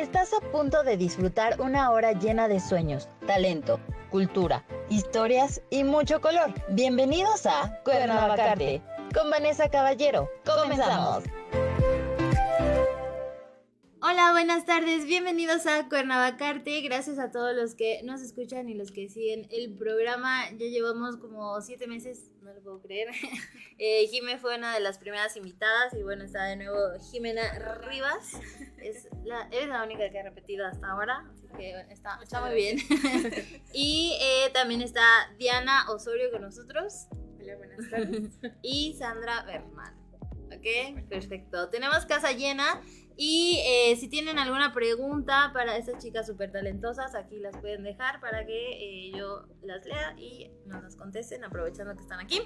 Estás a punto de disfrutar una hora llena de sueños, talento, cultura, historias y mucho color. Bienvenidos a Cuernavacarte con Vanessa Caballero. Comenzamos. Hola, buenas tardes, bienvenidos a Cuernavacarte. Gracias a todos los que nos escuchan y los que siguen el programa. Ya llevamos como siete meses, no lo puedo creer. eh, Jime fue una de las primeras invitadas y bueno, está de nuevo Jimena Rivas. Es la, la única que ha repetido hasta ahora, así que está, está muy bien. y eh, también está Diana Osorio con nosotros. Hola, buenas tardes. y Sandra Berman. Ok, perfecto. Tenemos casa llena. Y eh, si tienen alguna pregunta para estas chicas súper talentosas, aquí las pueden dejar para que eh, yo las lea y nos las contesten, aprovechando que están aquí.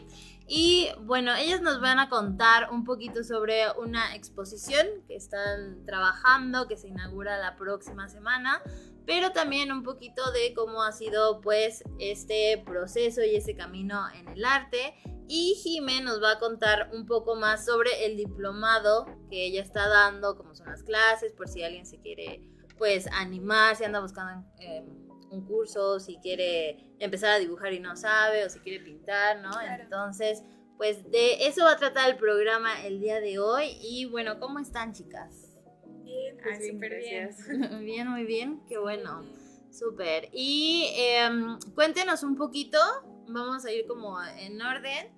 Y bueno, ellas nos van a contar un poquito sobre una exposición que están trabajando, que se inaugura la próxima semana, pero también un poquito de cómo ha sido pues este proceso y ese camino en el arte y Jime nos va a contar un poco más sobre el diplomado que ella está dando, cómo son las clases, por si alguien se quiere pues animar, si anda buscando eh, un curso, si quiere empezar a dibujar y no sabe, o si quiere pintar, ¿no? Entonces, pues de eso va a tratar el programa el día de hoy. Y bueno, ¿cómo están chicas? Bien, pues súper bien. bien, muy bien, qué bueno. Súper. Y eh, cuéntenos un poquito vamos a ir como en orden.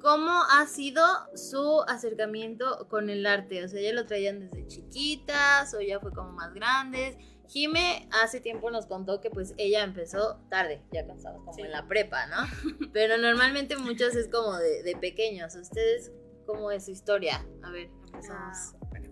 ¿Cómo ha sido su acercamiento con el arte? O sea, ¿ya lo traían desde chiquitas o ya fue como más grandes? Jime hace tiempo nos contó que pues ella empezó tarde, ya cansada, como en la prepa, ¿no? Pero normalmente muchos es como de, de, pequeños. ¿Ustedes cómo es su historia? A ver, empezamos. Ah, bueno.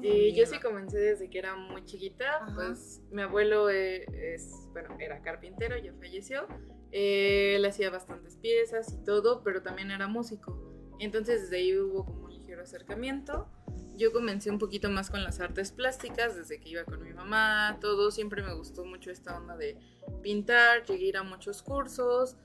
Yo sí comencé desde que era muy chiquita, Ajá. pues mi abuelo es, es, bueno, era carpintero, ya falleció, eh, él hacía bastantes piezas y todo, pero también era músico. Entonces desde ahí hubo como un ligero acercamiento. Yo comencé un poquito más con las artes plásticas desde que iba con mi mamá, todo. Siempre me gustó mucho esta onda de pintar, llegué a ir a muchos cursos.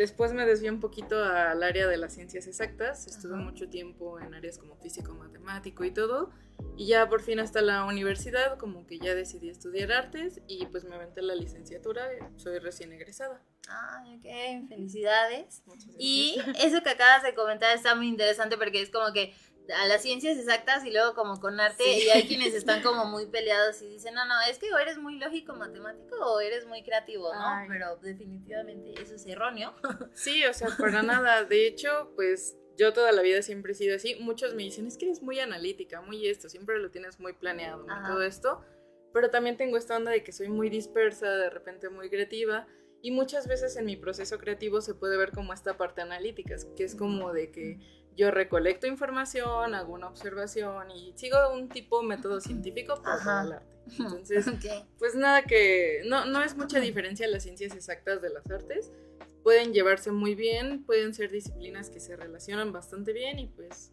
Después me desvié un poquito al área de las ciencias exactas. Estuve Ajá. mucho tiempo en áreas como físico, matemático y todo. Y ya por fin hasta la universidad como que ya decidí estudiar artes y pues me aventé la licenciatura. Soy recién egresada. Ah, ok, felicidades. Y eso que acabas de comentar está muy interesante porque es como que a las ciencias exactas y luego como con arte sí. y hay quienes están como muy peleados y dicen, no, no, es que o eres muy lógico matemático o eres muy creativo, ¿no? Ay. Pero definitivamente eso es erróneo. Sí, o sea, para nada. De hecho, pues yo toda la vida siempre he sido así. Muchos me dicen, es que eres muy analítica, muy esto, siempre lo tienes muy planeado, ¿no? todo esto. Pero también tengo esta onda de que soy muy dispersa, de repente muy creativa. Y muchas veces en mi proceso creativo se puede ver como esta parte analítica, que es como de que yo recolecto información, hago una observación y sigo un tipo método científico para el arte. Entonces, okay. pues nada que, no, no es mucha diferencia las ciencias exactas de las artes, pueden llevarse muy bien, pueden ser disciplinas que se relacionan bastante bien y pues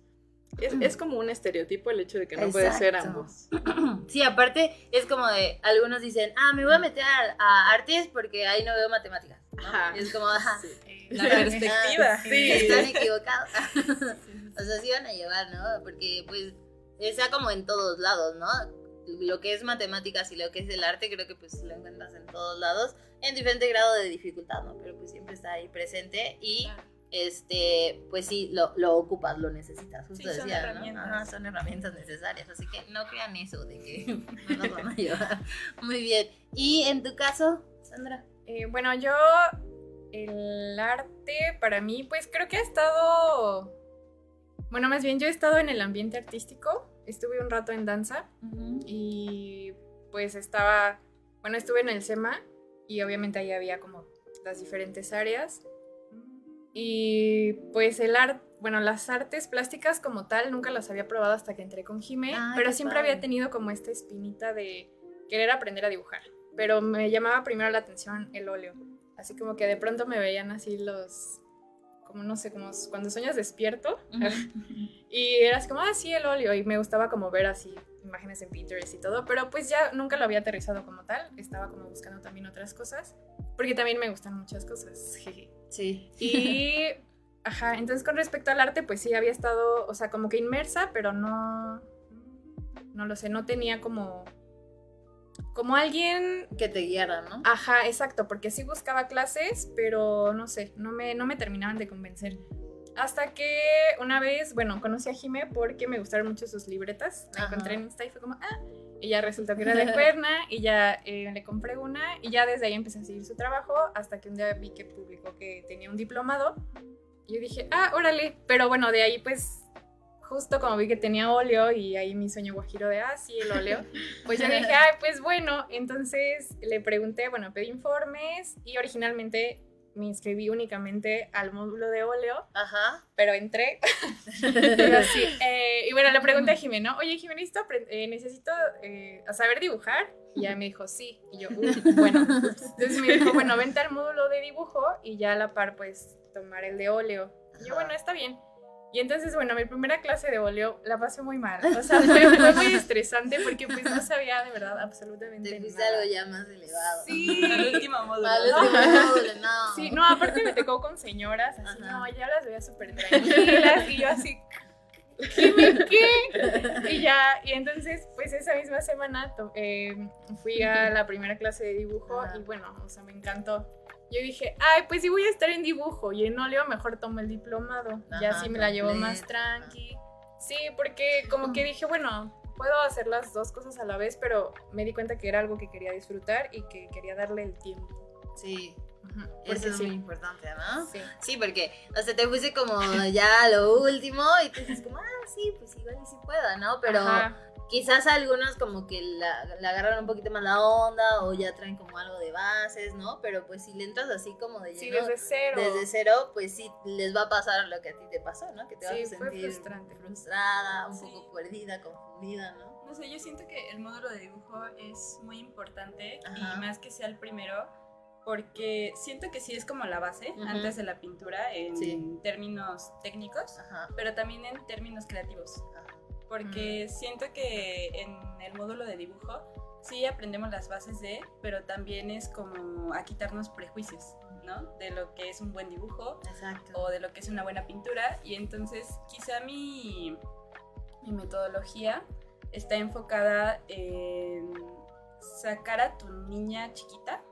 es, es, como un estereotipo el hecho de que no Exacto. puede ser ambos. Sí, aparte es como de, algunos dicen, ah, me voy a meter a, a artes porque ahí no veo matemáticas. ¿no? Es como, ajá. Sí. La perspectiva. Sí. Están equivocados. o sea, sí van a llevar, ¿no? Porque pues sea como en todos lados, ¿no? Lo que es matemáticas y lo que es el arte creo que pues lo encuentras en todos lados en diferente grado de dificultad, ¿no? Pero pues siempre está ahí presente y... Claro este, pues sí, lo, lo, ocupas, lo necesitas. Justo sí, decía, ¿no? Ajá, son herramientas necesarias. Así que no crean eso de que no nos van a ayudar. Muy bien. ¿Y en tu caso, Sandra? Eh, bueno, yo, el arte para mí, pues creo que ha estado. Bueno, más bien yo he estado en el ambiente artístico. Estuve un rato en danza uh -huh. y pues estaba. Bueno, estuve en el SEMA y obviamente ahí había como las diferentes áreas. Y pues el arte, bueno, las artes plásticas como tal nunca las había probado hasta que entré con Jime, Ay, pero siempre padre. había tenido como esta espinita de querer aprender a dibujar. Pero me llamaba primero la atención el óleo. Así como que de pronto me veían así los, como no sé, como cuando sueñas despierto. Uh -huh. y era así como, ah, sí, el óleo. Y me gustaba como ver así imágenes en Pinterest y todo. Pero pues ya nunca lo había aterrizado como tal. Estaba como buscando también otras cosas. Porque también me gustan muchas cosas. Jeje. Sí. Y, ajá, entonces con respecto al arte, pues sí, había estado, o sea, como que inmersa, pero no, no lo sé, no tenía como como alguien... Que te guiara, ¿no? Ajá, exacto, porque sí buscaba clases, pero no sé, no me, no me terminaban de convencer. Hasta que una vez, bueno, conocí a Jime porque me gustaron mucho sus libretas. La encontré en Insta y fue como, ah, y ya resultó que era de cuerna y ya eh, le compré una y ya desde ahí empecé a seguir su trabajo hasta que un día vi que publicó que tenía un diplomado. Y yo dije, ah, órale, pero bueno, de ahí pues justo como vi que tenía óleo y ahí mi sueño guajiro de, ah, sí, el óleo, pues yo dije, ay, pues bueno, entonces le pregunté, bueno, pedí informes y originalmente me inscribí únicamente al módulo de óleo, Ajá. pero entré. pero sí, eh, y bueno, le pregunté a Jimena, oye Jimena, eh, necesito eh, saber dibujar. Y ya me dijo, sí. Y yo, uh, bueno. Entonces me dijo, bueno, vente al módulo de dibujo y ya a la par, pues, tomar el de óleo. Y yo, bueno, está bien. Y entonces, bueno, mi primera clase de óleo la pasé muy mal. O sea, fue, muy estresante porque pues no sabía de verdad absolutamente Te fuiste algo ya más elevado. Sí. Al último módulo. Al último módulo, no. Sí, no, aparte me tocó con señoras, así, no, ya las veía súper tranquilas y yo así, ¿qué qué? Y ya, y entonces, pues esa misma semana eh, fui a la primera clase de dibujo y bueno, o sea, me encantó yo dije, ay, pues si voy a estar en dibujo y en óleo, mejor tomo el diplomado. y así me la llevo más tranqui. Sí, porque como que dije, bueno, puedo hacer las dos cosas a la vez, pero me di cuenta que era algo que quería disfrutar y que quería darle el tiempo. Sí. Eso es muy importante, ¿no? Sí. sí, porque, o sea, te puse como ya lo último y tú dices como, ah, sí, pues igual y sí pueda, ¿no? Pero Quizás algunos como que la, agarran un poquito más la onda o ya traen como algo de bases, ¿no? Pero pues si le entras así como de lleno, desde cero. Desde cero, pues sí les va a pasar lo que a ti te pasó, ¿no? Que te vas a sentir frustrada, un poco perdida, confundida, ¿no? No sé, yo siento que el módulo de dibujo es muy importante y más que sea el primero, porque siento que sí es como la base antes de la pintura en términos técnicos, pero también en términos creativos. Porque siento que en el módulo de dibujo sí aprendemos las bases de, pero también es como a quitarnos prejuicios, ¿no? De lo que es un buen dibujo o de lo que es una buena pintura. Y entonces quizá mi, mi metodología está enfocada en sacar a tu niña chiquita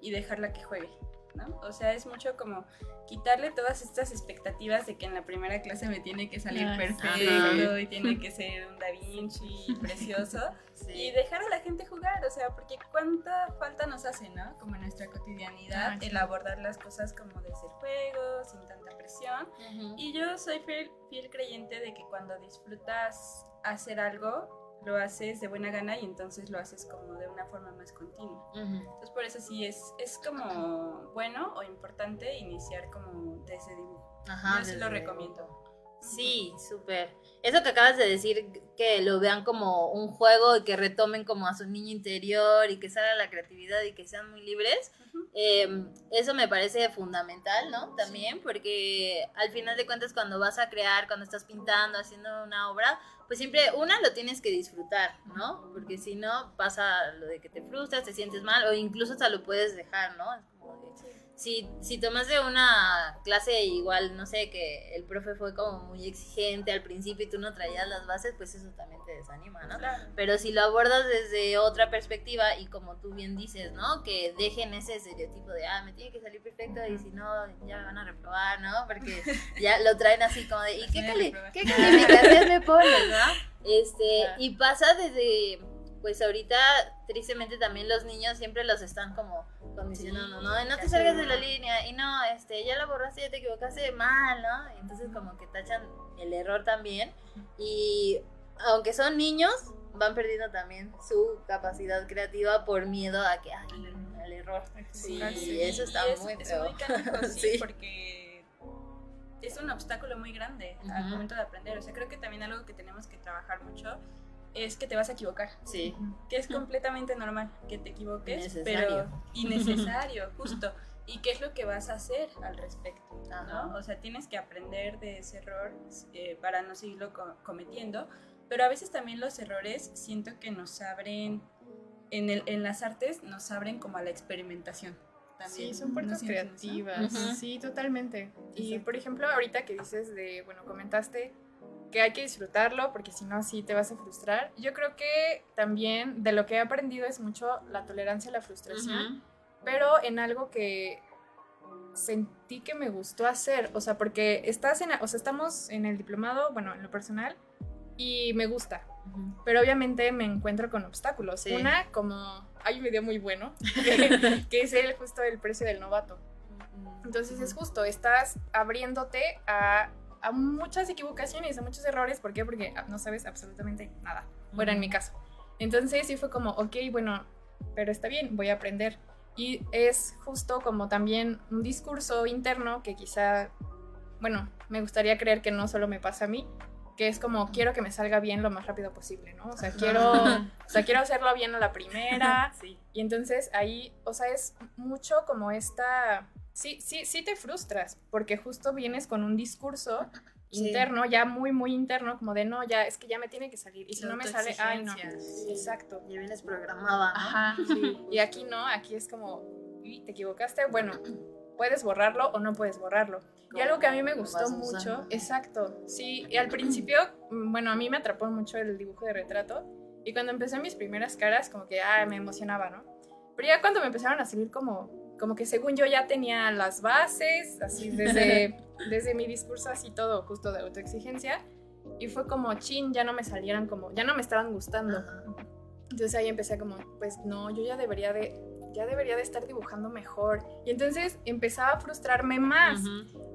y dejarla que juegue. ¿no? O sea, es mucho como quitarle todas estas expectativas de que en la primera clase me tiene que salir perfecto y tiene que ser un Da Vinci precioso y dejar a la gente jugar, o sea, porque cuánta falta nos hace, ¿no? Como en nuestra cotidianidad, ah, el abordar las cosas como desde el juego, sin tanta presión. Y yo soy fiel, fiel creyente de que cuando disfrutas hacer algo, lo haces de buena gana y entonces lo haces como de una forma más continua. Entonces por eso sí es, es como bueno o importante iniciar como desde dibujo. Ajá, Yo sí lo recomiendo. Sí, súper. Eso que acabas de decir, que lo vean como un juego y que retomen como a su niño interior y que salga la creatividad y que sean muy libres, em, eso me parece fundamental, ¿no? También, porque al final de cuentas cuando vas a crear, cuando estás pintando, haciendo una obra, pues siempre una lo tienes que disfrutar, ¿no? Porque si no pasa lo de que te frustras, te sientes mal o incluso hasta lo puedes dejar, ¿no? Es como de, si, si tomas de una clase igual, no sé, que el profe fue como muy exigente al principio y tú no traías las bases, pues eso también te desanima, ¿no? Pero si lo abordas desde otra perspectiva y como tú bien dices, ¿no? Que dejen ese estereotipo de, ah, me tiene que salir perfecto y si no, ya me van a reprobar, ¿no? Porque ya lo traen así como de, ¿y qué, cali ¿qué calificación me pones, no? Este, y pasa desde, pues ahorita, tristemente también los niños siempre los están como condicionando, ¿no? no te salgas de la línea y no, este, ya la borraste, ya te equivocaste mal, ¿no? entonces como que tachan el error también y aunque son niños, van perdiendo también su capacidad creativa por miedo a que, ay, el error. Sí, eso está muy feo. sí, porque es un obstáculo muy grande al momento de aprender. O sea, creo que también algo que tenemos que trabajar mucho es que te vas a equivocar. Sí. Que es completamente normal que te equivoques, pero innecesario, justo. ¿Y qué es lo que vas a hacer al respecto? ¿no? O sea, tienes que aprender de ese error eh, para no seguirlo cometiendo, pero a veces también los errores siento que nos abren, en, el, en las artes nos abren como a la experimentación. También. Sí, son puertas creativas. Sí, totalmente. Y por ejemplo, ahorita que dices de, bueno, comentaste que hay que disfrutarlo porque si no, sí te vas a frustrar. Yo creo que también de lo que he aprendido es mucho la tolerancia a la frustración, pero en algo que sentí que me gustó hacer, o sea, porque estás en, o sea, estamos en el diplomado, bueno, en lo personal, y me gusta, pero obviamente me encuentro con obstáculos. Una, como hay un video muy bueno, que, es el, justo el precio del novato. Entonces es justo, estás abriéndote a a muchas equivocaciones, a muchos errores. ¿Por qué? Porque no sabes absolutamente nada. Bueno, en mi caso. Entonces sí fue como, ok, bueno, pero está bien, voy a aprender. Y es justo como también un discurso interno que quizá, bueno, me gustaría creer que no solo me pasa a mí, que es como quiero que me salga bien lo más rápido posible, ¿no? O sea, quiero, o sea, quiero hacerlo bien a la primera. Sí. Y entonces ahí, o sea, es mucho como esta sí, sí, sí te frustras, porque justo vienes con un discurso interno, ya muy, muy interno, como de no, ya, es que ya me tiene que salir. Y si no me sale, ay, no. Exacto. Ya vienes programada. Ajá. Y aquí no, aquí es como, te equivocaste, bueno, puedes borrarlo o no puedes borrarlo. Y algo que a mí me gustó mucho, exacto, sí, y al principio, bueno, a mí me atrapó mucho el dibujo de retrato. Y cuando empecé mis primeras caras, como que, ah, me emocionaba, ¿no? Pero ya cuando me empezaron a salir como como que según yo ya tenía las bases, así desde, desde mi discurso así todo justo de autoexigencia, y fue como, chin, ya no me salieran como, ya no me estaban gustando. Entonces ahí empecé como, pues no, yo ya debería de, ya debería de estar dibujando mejor. Y entonces empezaba a frustrarme más.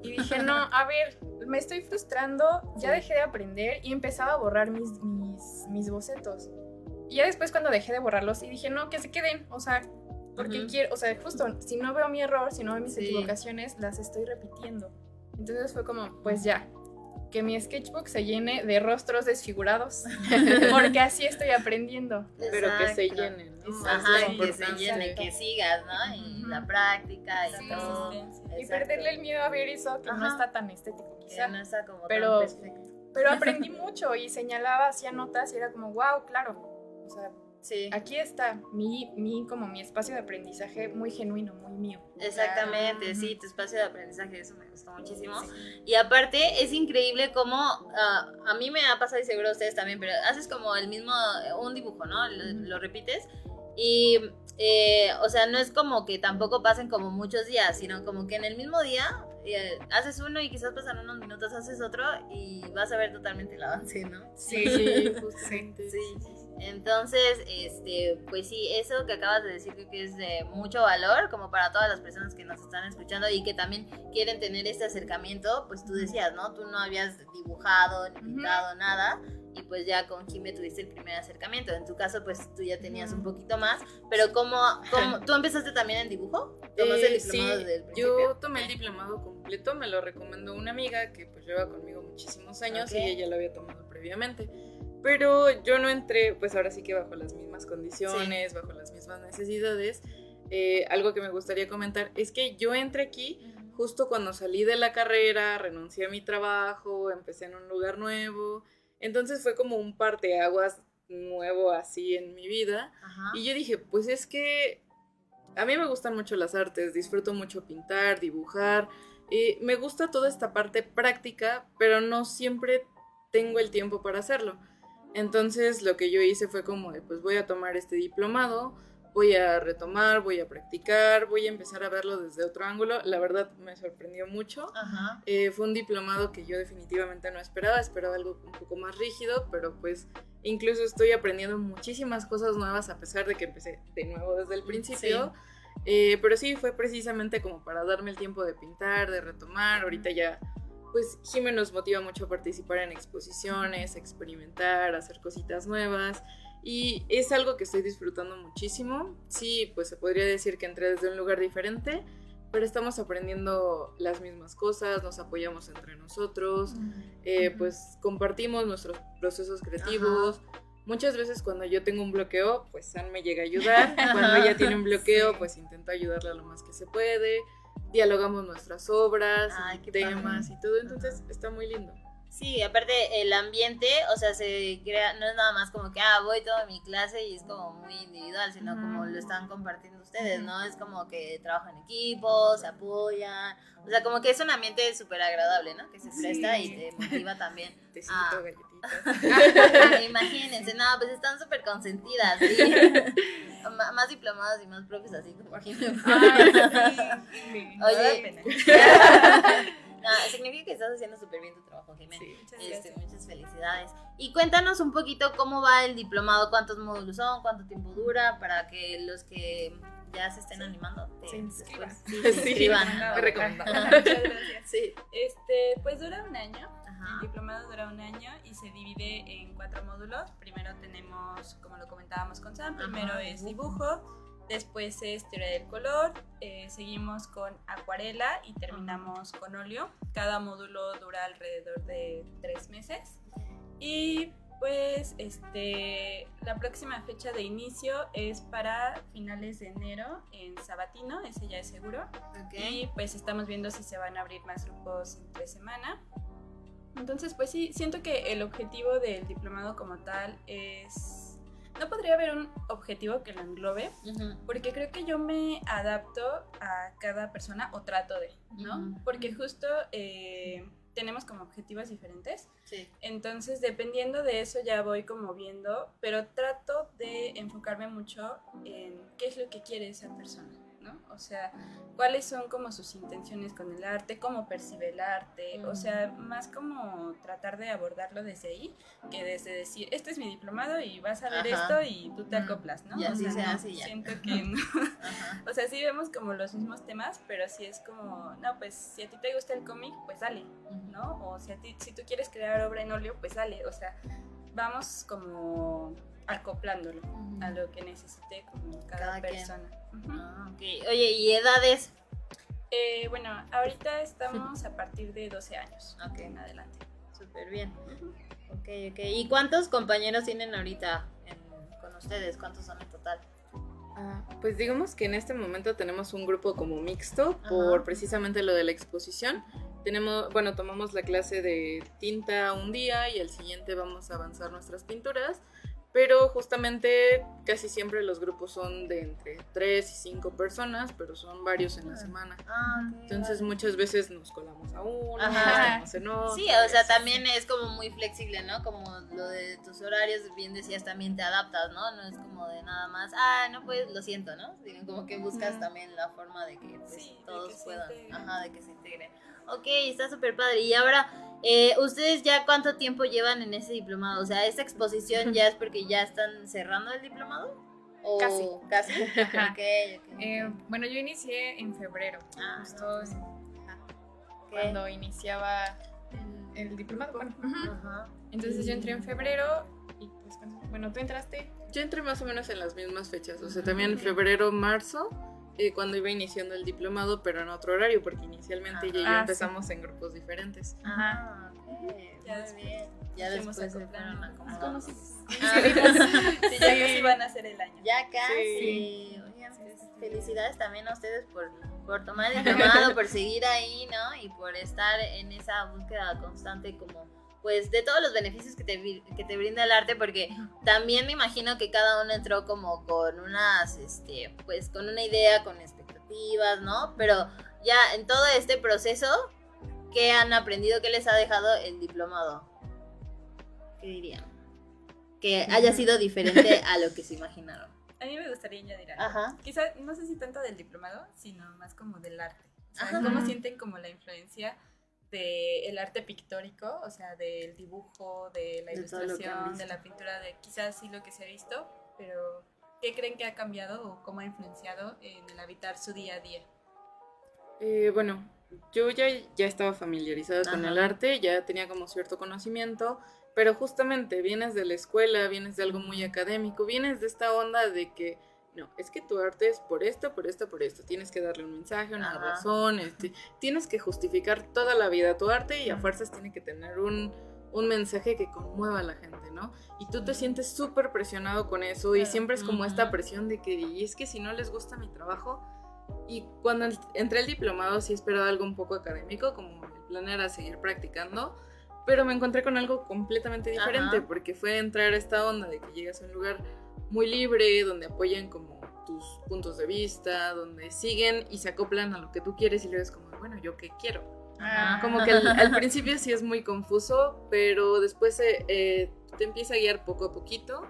Y dije, no, a ver, me estoy frustrando, ya dejé de aprender y empezaba a borrar mis, mis, mis bocetos. Y ya después cuando dejé de borrarlos y dije, no, que se queden, o sea, porque quiero, o sea, justo, si no veo mi error, si no veo mis equivocaciones, las estoy repitiendo. Entonces fue como, pues ya, que mi sketchbook se llene de rostros desfigurados, porque así estoy aprendiendo. Pero que se llene, ¿no? Ajá, que se llene, que sigas, ¿no? Y la práctica y todo. Y perderle el miedo a ver eso, que no está tan estético quizá. no está como pero, Pero aprendí mucho y señalaba, hacía notas y era como, wow, claro. O sea, Sí. Aquí está mi, mi, como mi espacio de aprendizaje muy genuino, muy mío. Exactamente, sí, tu espacio de aprendizaje, eso me gustó muchísimo. Y aparte, es increíble cómo, ah, a mí me ha pasado y seguro a ustedes también, pero haces como el mismo, un dibujo, ¿no? Lo, repites. Y, eh, o sea, no es como que tampoco pasen como muchos días, sino como que en el mismo día eh, haces uno y quizás pasan unos minutos, haces otro y vas a ver totalmente el avance, ¿no? Sí, sí justamente. Sí. Entonces, este, pues sí, eso que acabas de decir creo que es de mucho valor como para todas las personas que nos están escuchando y que también quieren tener este acercamiento, pues tú decías, ¿no? Tú no habías dibujado ni pintado nada y pues ya con Jimé tuviste el primer acercamiento. En tu caso, pues tú ya tenías un poquito más, pero ¿cómo, cómo tú empezaste también en dibujo? ¿Tomaste el diplomado sí, Yo tomé el diplomado completo, me lo recomendó una amiga que pues lleva conmigo muchísimos años y ella lo había tomado previamente. Pero yo no entré, pues ahora sí que bajo las mismas condiciones, bajo las mismas necesidades. Eh, algo que me gustaría comentar es que yo entré aquí justo cuando salí de la carrera, renuncié a mi trabajo, empecé en un lugar nuevo. Entonces fue como un parteaguas nuevo así en mi vida. Y yo dije, pues es que a mí me gustan mucho las artes, disfruto mucho pintar, dibujar. y me gusta toda esta parte práctica, pero no siempre tengo el tiempo para hacerlo. Entonces lo que yo hice fue como de, pues voy a tomar este diplomado, voy a retomar, voy a practicar, voy a empezar a verlo desde otro ángulo. La verdad me sorprendió mucho. Eh, fue un diplomado que yo definitivamente no esperaba, esperaba algo un poco más rígido, pero pues incluso estoy aprendiendo muchísimas cosas nuevas a pesar de que empecé de nuevo desde el principio. Eh, pero sí, fue precisamente como para darme el tiempo de pintar, de retomar. Ahorita ya pues Jimé nos motiva mucho a participar en exposiciones, experimentar, hacer cositas nuevas y es algo que estoy disfrutando muchísimo. Sí, pues se podría decir que entré desde un lugar diferente, pero estamos aprendiendo las mismas cosas, nos apoyamos entre nosotros, eh, pues compartimos nuestros procesos creativos. Muchas veces cuando yo tengo un bloqueo, pues San me llega a ayudar. Cuando ella tiene un bloqueo, pues intento ayudarla lo más que se puede dialogamos nuestras obras, temas y todo, entonces está muy lindo. Sí, aparte el ambiente, o sea, se crea, no es nada más como que, ah, voy toda mi clase y es como muy individual, sino como lo están compartiendo ustedes, ¿no? Es como que trabajan en equipo, se apoyan, o sea, como que es un ambiente súper agradable, ¿no? Que se presta y te motiva también. Tecito, galletitas. Ah, imagínense, no, pues están súper consentidas, ¿sí? Más diplomados y más profes así como aquí. Oye, no, significa que estás haciendo súper bien tu trabajo, Jimena. Sí. Muchas Este, muchas felicidades. Y cuéntanos un poquito cómo va el diplomado, cuántos módulos son, cuánto tiempo dura, para que los que ya se estén animando te- Se inscriban. después sí, se Sí. inscriban. Recomendado. Muchas gracias. Sí. Este, pues dura un año. El diplomado dura un año y se divide en cuatro módulos. Primero tenemos, como lo comentábamos con Sam, primero Ajá, es dibujo, después es teoría del color, eh, seguimos con acuarela y terminamos con óleo. Cada módulo dura alrededor de tres meses. Y pues este, la próxima fecha de inicio es para finales de enero en Sabatino, ese ya es seguro. Ok. Y pues estamos viendo si se van a abrir más grupos entre semana. Entonces, pues sí, siento que el objetivo del diplomado como tal es... No podría haber un objetivo que lo englobe, porque creo que yo me adapto a cada persona o trato de, ¿no? Porque justo eh, tenemos como objetivos diferentes. Sí. Entonces, dependiendo de eso ya voy como viendo, pero trato de enfocarme mucho en qué es lo que quiere esa persona, ¿no? O sea, cuáles son como sus intenciones con el arte, cómo percibe el arte, o sea, más como tratar de abordarlo desde ahí que desde decir, este es mi diplomado y vas a ver Ajá. esto y tú te acoplas, ¿no? Y o sea, no, y ya. siento que no. O sea, sí vemos como los mismos temas, pero sí es como, no, pues si a ti te gusta el cómic, pues dale, ¿no? O si, a ti, si tú quieres crear obra en óleo, pues dale. O sea, vamos como acoplándolo a lo que necesite como cada, persona. Ah, ok. Oye, ¿y edades? Eh, bueno, ahorita estamos a partir de 12 años Ok. en adelante. Súper bien. Ok, ok. ¿Y cuántos compañeros tienen ahorita en- con ustedes? ¿Cuántos son en total? Ah, pues digamos que en este momento tenemos un grupo como mixto Ajá. por precisamente lo de la exposición. Tenemos, bueno, tomamos la clase de tinta un día y el siguiente vamos a avanzar nuestras pinturas, pero justamente casi siempre los grupos son de entre 3 y 5 personas, pero son varios en la semana. Ah, Entonces vale. muchas veces nos colamos a uno, Ajá. estamos en otro. Sí, o sea, también es como muy flexible, ¿no? Como lo de tus horarios, bien decías, también te adaptas, ¿no? No es como de nada más, ah, no puedes, lo siento, ¿no? Sino como que buscas también la forma de que pues, Sí, de todos que puedan, ajá, de que se integren. Ok, está súper padre. Y ahora, eh, ¿ustedes ya cuánto tiempo llevan en ese diplomado? O sea, ¿esta exposición ya es porque ya están cerrando el diplomado? ¿O Casi. ¿Casi? Ajá. Ok, ok. Eh, bueno, yo inicié en febrero, Ah, justo no, cuando iniciaba el, el diplomado. Bueno. Ajá. Entonces yo entré en febrero y pues, bueno, tú entraste. Yo entré más o menos en las mismas fechas, o sea, también en febrero, marzo, eh, cuando iba iniciando el diplomado, pero en otro horario, porque inicialmente ya, Ah, sí. empezamos en grupos diferentes. Ah, ok. Ya Muy bien. Ya después se fueron conocimos. Ah, Sí, ya casi van a ser el año. Ya casi. Sí. Oigan, pues, felicidades también a ustedes por, por tomar el llamado, por seguir ahí, ¿no? Y por estar en esa búsqueda constante como pues de todos los beneficios que te, que te brinda el arte, porque también me imagino que cada uno entró como con unas, este, pues con una idea, con expectativas, ¿no? Pero ya en todo este proceso, ¿qué han aprendido? ¿Qué les ha dejado el diplomado? ¿Qué dirían? Que haya sido diferente a lo que se imaginaron. A mí me gustaría añadir algo. Ajá. Quizá, no sé si tanto del diplomado, sino más como del arte. O sea, cómo sienten como la influencia del arte pictórico, o sea, del dibujo, de la De ilustración, de la pintura, de quizás sí lo que se ha visto, pero ¿qué creen que ha cambiado o cómo ha influenciado en el habitar su día a día? Eh, bueno, yo ya, ya estaba familiarizada con el arte, ya tenía como cierto conocimiento, pero justamente vienes de la escuela, vienes de algo muy académico, vienes de esta onda de que, no, es que tu arte es por esto, por esto, por esto, tienes que darle un mensaje, una Ajá. razón, este, tienes que justificar toda la vida tu arte y a fuerzas tiene que tener un, un mensaje que conmueva a la gente, ¿no? Y tú te sientes súper presionado con eso y siempre es como esta presión de que, y es que si no les gusta mi trabajo, y cuando en- entré al diplomado sí esperaba algo un poco académico, como el plan era seguir practicando, pero me encontré con algo completamente diferente, porque fue entrar a esta onda de que llegas a un lugar muy libre, donde apoyan como tus puntos de vista, donde siguen y se acoplan a lo que tú quieres y luego es como, bueno, ¿yo qué quiero? Ah. Como que al, principio sí es muy confuso, pero después eh, te empieza a guiar poco a poquito.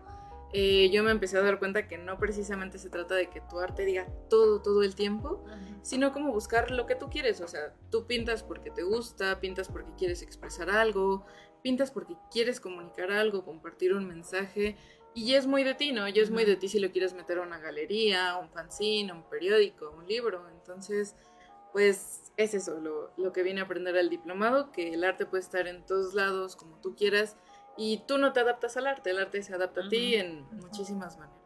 Eh, yo me empecé a dar cuenta que no precisamente se trata de que tu arte diga todo, todo el tiempo, sino como buscar lo que tú quieres. O sea, tú pintas porque te gusta, pintas porque quieres expresar algo, pintas porque quieres comunicar algo, compartir un mensaje. Y es muy de ti, ¿no? Ya es muy de ti si lo quieres meter a una galería, un fanzine, un periódico, un libro. Entonces, pues es eso, lo, lo que viene a aprender al diplomado, que el arte puede estar en todos lados, como tú quieras y tú no te adaptas al arte, el arte se adapta a ti en muchísimas maneras.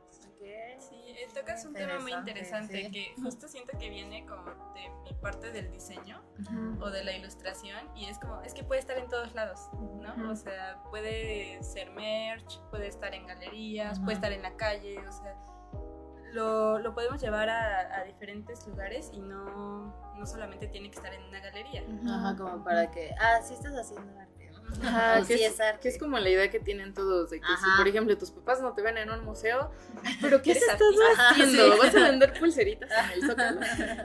Sí, tocas un tema muy interesante que justo siento que viene como de mi parte del diseño o de la ilustración y es como, es que puede estar en todos lados, ¿no? O sea, puede ser merch, puede estar en galerías, puede estar en la calle, o sea, lo, lo podemos llevar a, a, diferentes lugares y no, no solamente tiene que estar en una galería. Ajá, como para que, ah, sí estás haciendo arte que, es, como la idea que tienen todos, de que si por ejemplo tus papás no te ven en un museo, pero ¿qué estás haciendo? ¿Vas a vender pulseritas en el zócalo?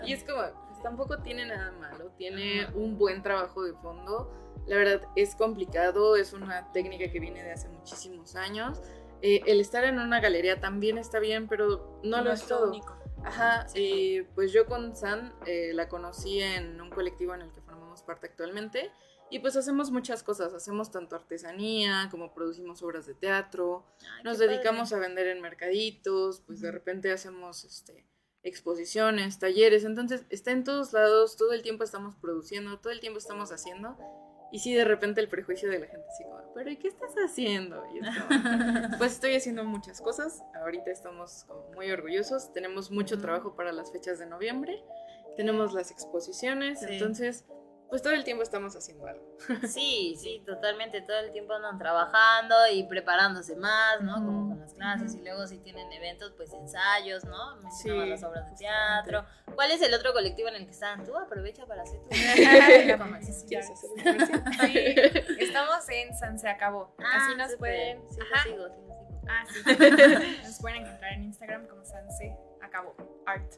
Y es como, pues tampoco tiene nada malo, tiene un buen trabajo de fondo. La verdad es complicado, es una técnica que viene de hace muchísimos años. Eh, el estar en una galería también está bien, pero no, lo es todo. Único. Ajá, eh, pues yo con San eh, la conocí en un colectivo en el que formamos parte actualmente y pues hacemos muchas cosas, hacemos tanto artesanía como producimos obras de teatro, nos dedicamos a vender en mercaditos, pues de repente hacemos este exposiciones, talleres, entonces está en todos lados, todo el tiempo estamos produciendo, todo el tiempo estamos haciendo. Y sí, de repente el prejuicio de la gente así como, pero ¿y qué estás haciendo? Y pues estoy haciendo muchas cosas, ahorita estamos muy orgullosos, tenemos mucho trabajo para las fechas de noviembre, tenemos las exposiciones, entonces pues todo el tiempo estamos haciendo algo. Sí, sí, totalmente, todo el tiempo andan trabajando y preparándose más, ¿no? Como con las clases y luego si tienen eventos, pues ensayos, ¿no? Sí, las obras de teatro. ¿Cuál es el otro colectivo en el que están? Tú aprovecha para hacer tu... sí, estamos en San Se Acabó. Ah, Así nos pueden... Sí, sigo, sigo, sigo. Ah, sí. nos pueden encontrar en Instagram como Sanse Acabó Art.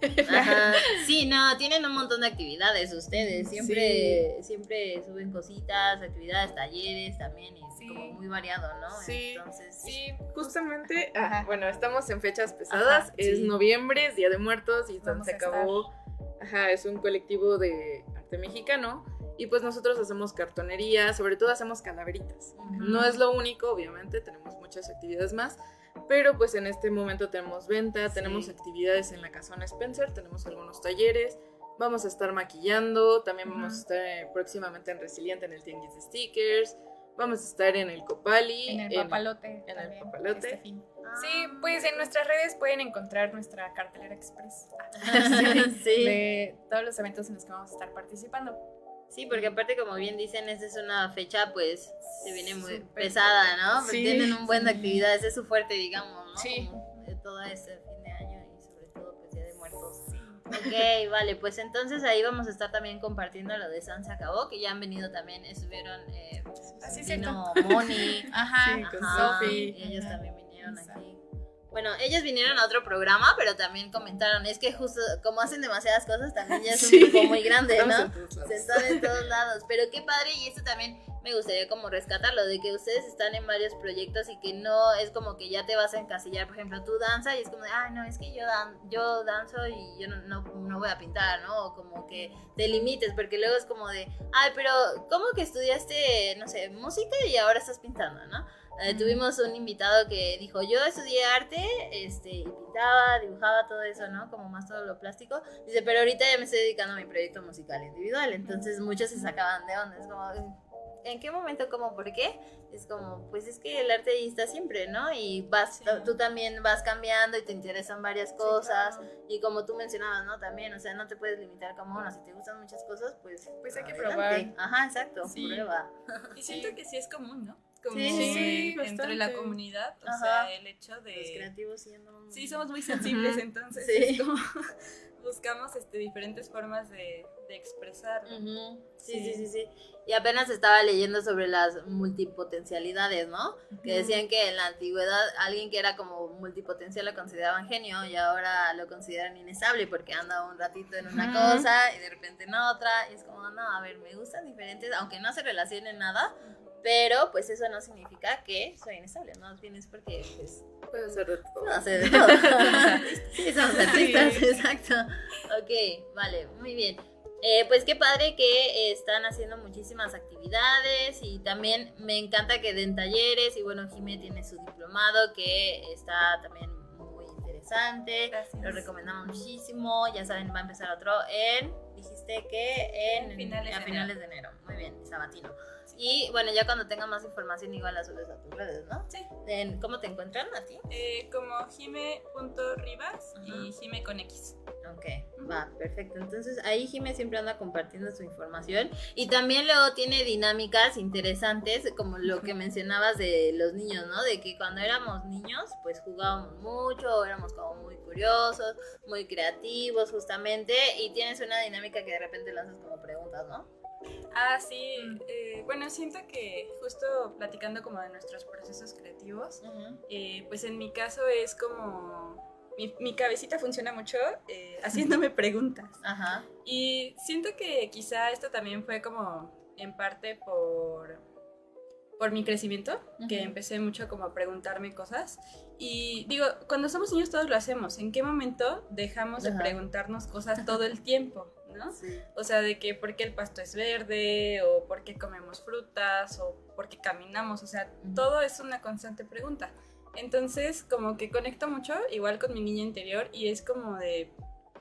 Sí, no, tienen un montón de actividades ustedes. Siempre, siempre suben cositas, actividades, talleres también. Y es como muy variado, ¿no? Sí, Entonces, sí, justamente, bueno, estamos en fechas pesadas. es noviembre, es Día de Muertos y se acabó. Ajá, es un colectivo de arte mexicano. Y pues nosotros hacemos cartonería, sobre todo hacemos calaveritas. No es lo único, obviamente, tenemos muchas actividades más pero pues en este momento tenemos venta, tenemos actividades en la Casona Spencer, tenemos algunos talleres, vamos a estar maquillando, también vamos a estar eh, próximamente en Resiliente en el Tianguis de Stickers, vamos a estar en el Copali. En el Papalote. En el Papalote. Este sí, pues en nuestras redes pueden encontrar nuestra cartelera express sí. de todos los eventos en los que vamos a estar participando. Sí, porque aparte, como bien dicen, esta es una fecha, pues, se viene muy pesada, ¿no? Sí, tienen un buen de actividades, es su fuerte, digamos, ¿no? Sí. de todo este fin de año y sobre todo, pues, Día de Muertos. Sí. Ok, vale, pues entonces ahí vamos a estar también compartiendo lo de San se acabó, que ya han venido también, estuvieron, eh, Así Moni. Ajá, con Sofi. Y ellos también vinieron aquí. Bueno, ellos vinieron a otro programa, pero también comentaron, es que justo como hacen demasiadas cosas, también ya es un grupo muy grande, ¿no? Se están en todos lados. Pero qué padre, y esto también me gustaría como rescatarlo, de que ustedes están en varios proyectos y que no es como que ya te vas a encasillar, por ejemplo, tú danza y es como de, ay, no, es que yo, dan yo danzo y yo no, no, voy a pintar, ¿no? O como que te limites, porque luego es como de, ay, pero ¿cómo que estudiaste, no sé, música y ahora estás pintando, ¿no? Eh, tuvimos un invitado que dijo, yo estudié arte, este, y pintaba, dibujaba todo eso, ¿no? Como más todo lo plástico. Dice, pero ahorita ya me estoy dedicando a mi proyecto musical individual. Entonces muchos se sacaban de onda. Es como, ¿en qué momento, cómo, por qué? Es como, pues es que el arte ahí está siempre, ¿no? Y vas, tú también vas cambiando y te interesan varias cosas. Y como tú mencionabas, ¿no? También, o sea, no te puedes limitar como, bueno, si te gustan muchas cosas, pues... Pues hay que probar. Ajá, exacto, prueba. Y siento que sí es común, ¿no? Como entre la comunidad, o sea, el hecho de... Los creativos siendo... Sí, somos muy sensibles, entonces es como buscamos este, diferentes formas de, de expresarlo. sí, sí, sí, sí. Y apenas estaba leyendo sobre las multipotencialidades, ¿no? Que decían que en la antigüedad alguien que era como multipotencial lo consideraban genio y ahora lo consideran inestable porque anda un ratito en una cosa y de repente en otra. Y es como, no, a ver, me gustan diferentes, aunque no se relacionen nada, pero pues eso no significa que soy inestable, ¿no? Tienes porque pues... Puedes hacer de todo. hacer de todo. sí, somos artistas, exacto. Ok, vale, muy bien. Eh, pues qué padre que están haciendo muchísimas actividades y también me encanta que den talleres y bueno, Jimé tiene su diplomado que está también muy interesante, lo recomendamos muchísimo, ya saben, va a empezar otro en, dijiste que en, finales a finales de enero, muy bien, sabatino. Y bueno, ya cuando tenga más información, igual la subes a tus redes, ¿no? Sí. ¿Cómo te encuentran a ti? Eh, como jime.ribas y jime con X. Ok, va, perfecto. Entonces ahí Jime siempre anda compartiendo su información y también luego tiene dinámicas interesantes como lo que mencionabas de los niños, ¿no? De que cuando éramos niños pues jugábamos mucho, éramos como muy curiosos, muy creativos justamente y tienes una dinámica que de repente lanzas como preguntas, ¿no? Ah, sí. Eh, bueno, siento que justo platicando como de nuestros procesos creativos, eh, pues en mi caso es como... Mi, cabecita funciona mucho eh, haciéndome preguntas. Ajá. Y siento que quizá esto también fue como en parte por, por mi crecimiento, que empecé mucho como a preguntarme cosas. Y digo, cuando somos niños todos lo hacemos. ¿En qué momento dejamos de preguntarnos cosas todo el tiempo? O sea, de que por qué el pasto es verde, o por qué comemos frutas, o por qué caminamos, o sea, todo es una constante pregunta. Entonces, como que conecto mucho, igual con mi niña interior, y es como de,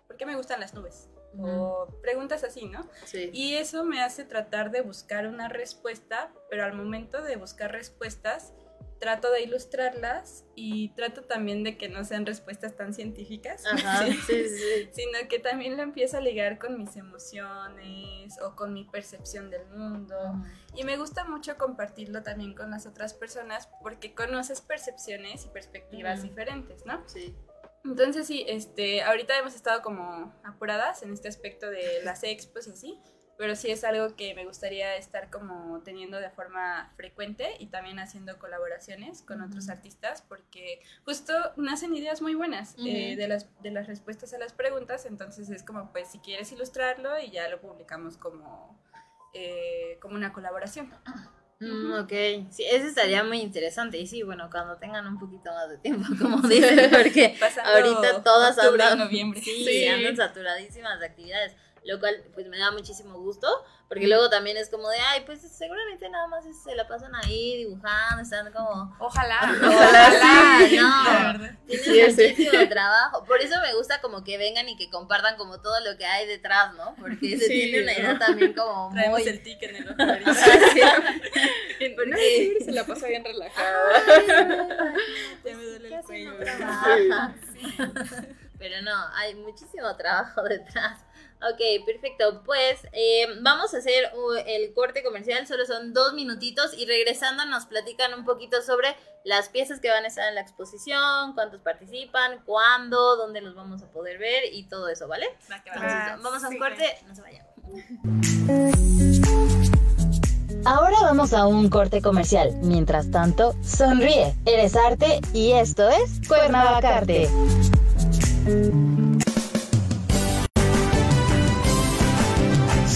¿por qué me gustan las nubes? O preguntas así, ¿no? Sí. Y eso me hace tratar de buscar una respuesta, pero al momento de buscar respuestas, trato de ilustrarlas y trato también de que no sean respuestas tan científicas, sino que también lo empiezo a ligar con mis emociones o con mi percepción del mundo. Y me gusta mucho compartirlo también con las otras personas porque conoces percepciones y perspectivas diferentes, ¿no? Sí. Entonces sí, este, ahorita hemos estado como apuradas en este aspecto de las expos y así, pero sí es algo que me gustaría estar como teniendo de forma frecuente y también haciendo colaboraciones con otros artistas porque justo nacen ideas muy buenas eh, de, las, de las respuestas a las preguntas, entonces es como pues si quieres ilustrarlo y ya lo publicamos como, eh, como una colaboración. Mm, ok, sí, eso estaría muy interesante. Y sí, bueno, cuando tengan un poquito más de tiempo, como dicen, porque ahorita todas andan, noviembre. Sí, andan saturadísimas de actividades lo cual pues me da muchísimo gusto, porque luego también es como de, ay, pues seguramente nada más se la pasan ahí dibujando, están como... Ojalá. Ojalá, no. Tienen muchísimo trabajo. Por eso me gusta como que vengan y que compartan como todo lo que hay detrás, ¿no? Porque se tiene una idea también como Traemos muy... el ticket en el Porque se la pasa bien relajada. ya me duele el cuello. Pero no, hay muchísimo trabajo detrás. Ok, perfecto. Pues eh, vamos a hacer el corte comercial, solo son dos minutitos y regresando nos platican un poquito sobre las piezas que van a estar en la exposición, cuántos participan, cuándo, dónde los vamos a poder ver y todo eso, ¿vale? vamos a un corte, no se vayan. Ahora vamos a un corte comercial. Mientras tanto, sonríe. Eres arte y esto es Cuernavacarte.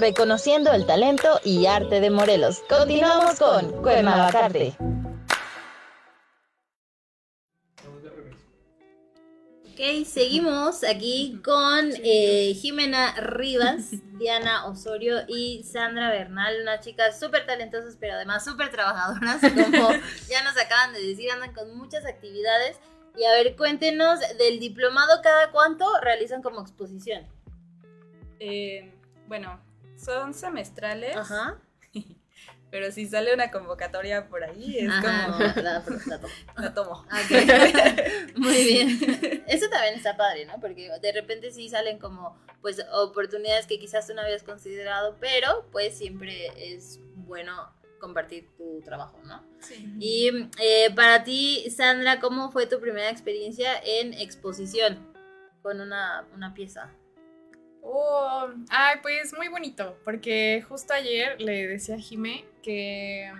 Reconociendo el talento y arte de Morelos. Continuamos con Cuernavacarte. Ok, seguimos aquí con eh, Jimena Rivas, Diana Osorio y Sandra Bernal, unas chicas súper talentosas, pero además súper trabajadoras, como ya nos acaban de decir, andan con muchas actividades. Y a ver, cuéntenos del diplomado, ¿cada cuánto realizan como exposición? Eh, bueno, son semestrales. Ajá. Pero si sale una convocatoria por ahí, es Ajá, como. la, la- la tomo. La tomo. Ok. Muy bien. Eso también está padre, ¿no? Porque de repente sí salen como, pues, oportunidades que quizás tú no habías considerado, pero pues siempre es bueno compartir tu trabajo, ¿no? Sí. Y eh, para ti, Sandra, ¿cómo fue tu primera experiencia en exposición con una, una pieza? Oh, ay, pues muy bonito, porque justo ayer le decía a Jime que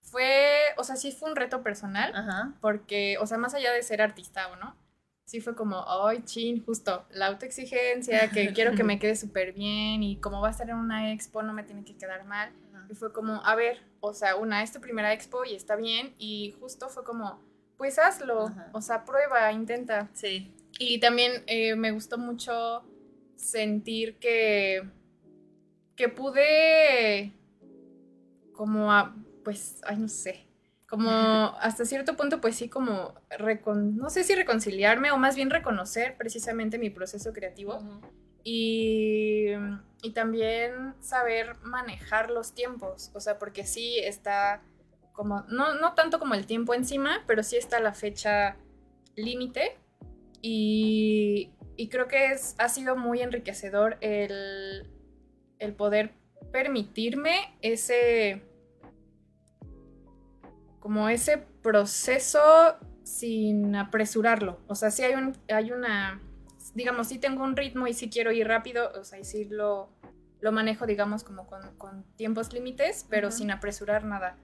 fue, o sea, sí fue un reto personal, Ajá. porque, o sea, más allá de ser artista o no, sí fue como, ay, chin, justo, la autoexigencia, que quiero que me quede súper bien y como va a estar en una expo no me tiene que quedar mal. Y fue como, a ver, o sea, una, es tu primera expo y está bien, y justo fue como, pues hazlo, Ajá. o sea, prueba, intenta. Sí. Y también eh, me gustó mucho sentir que, que pude como, a- pues, ay, no sé, como hasta cierto punto, pues sí, como, recon- no sé si reconciliarme o más bien reconocer precisamente mi proceso creativo y, y también saber manejar los tiempos, o sea, porque sí está como, no, no tanto como el tiempo encima, pero sí está la fecha límite y, y creo que es, ha sido muy enriquecedor el, el poder permitirme ese, como ese proceso sin apresurarlo. O sea, sí hay, un, hay una, digamos, sí tengo un ritmo y sí quiero ir rápido, o sea, y sí lo, lo manejo, digamos, como con, con tiempos límites, pero sin apresurar nada.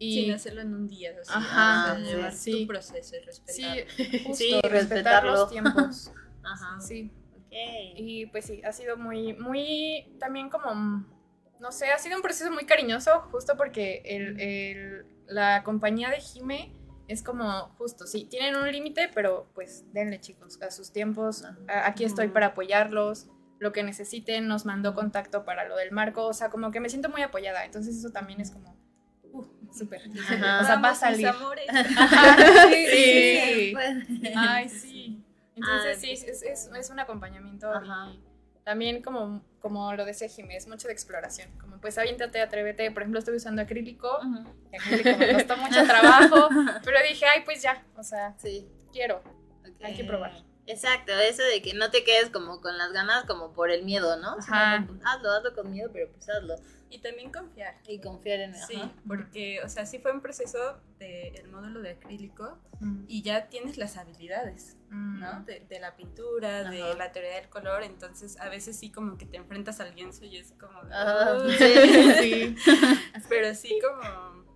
Y Sin hacerlo en un día. o sea, Ajá, llevar sí. tu proceso y respetar. sí, justo, Sí, respetar respetarlo. los tiempos. Ajá. Sí. Ok. Y pues sí, ha sido muy, muy, también como, no sé, ha sido un proceso muy cariñoso, justo porque el, el- la compañía de Jime es como, justo, sí, tienen un límite, pero pues denle chicos, a sus tiempos, a- aquí estoy para apoyarlos, lo que necesiten, nos mandó contacto para lo del marco, o sea, como que me siento muy apoyada, entonces eso también es como, uh, súper. O sea, va a Vamos, mis salir. amores. Ajá, sí, Sí. sí. Ay, sí. Entonces Ah, sí, es, es, es un acompañamiento Ajá. y también como, como lo decía Jimé, es mucho de exploración. Como pues aviéntate, atrévete. Por ejemplo, estoy usando acrílico y acrílico me costó mucho trabajo, pero dije, ay, pues ya, o sea, Sí. quiero, hay que probar. Exacto, eso de que no te quedes como con las ganas, como por el miedo, ¿no? Sino como, hazlo, hazlo con miedo, pero pues hazlo. Y también confiar. Y confiar en Sí, ajá. porque, o sea, sí fue un proceso del módulo de acrílico mm. y ya tienes las habilidades, ¿no? Mm. De, la pintura, de la teoría del color, entonces a veces sí como que te enfrentas al lienzo y es como... sí, Pero sí como...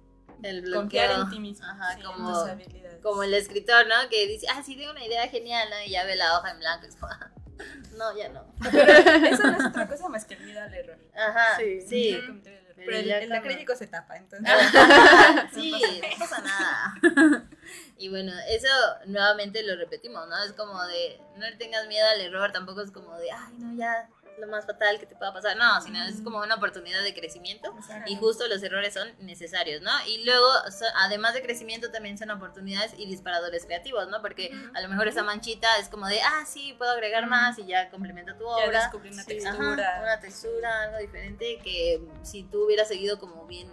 El confiar en ti mismo, Ajá, como, en tus habilidades. Como el escritor, ¿no? Que dice, ah, sí, tengo una idea genial, ¿no? Y ya ve la hoja en blanco, es como, no, ya no. eso no es otra cosa más que el miedo al error. Ajá, sí. sí. Pero el, el acrílico se tapa, entonces. sí, no pasa nada. Y bueno, eso nuevamente lo repetimos, ¿no? Es como de, no le tengas miedo al error, tampoco es como de, ay, no, ya, lo más fatal que te pueda pasar. No, sino es como una oportunidad de crecimiento y justo los errores son necesarios, ¿no? Y luego, además de crecimiento, también son oportunidades y disparadores creativos, ¿no? Porque a lo mejor esa manchita es como de, ah, sí, puedo agregar más y ya complementa tu obra. Ya descubrí una textura. una textura, algo diferente que si tú hubieras seguido como bien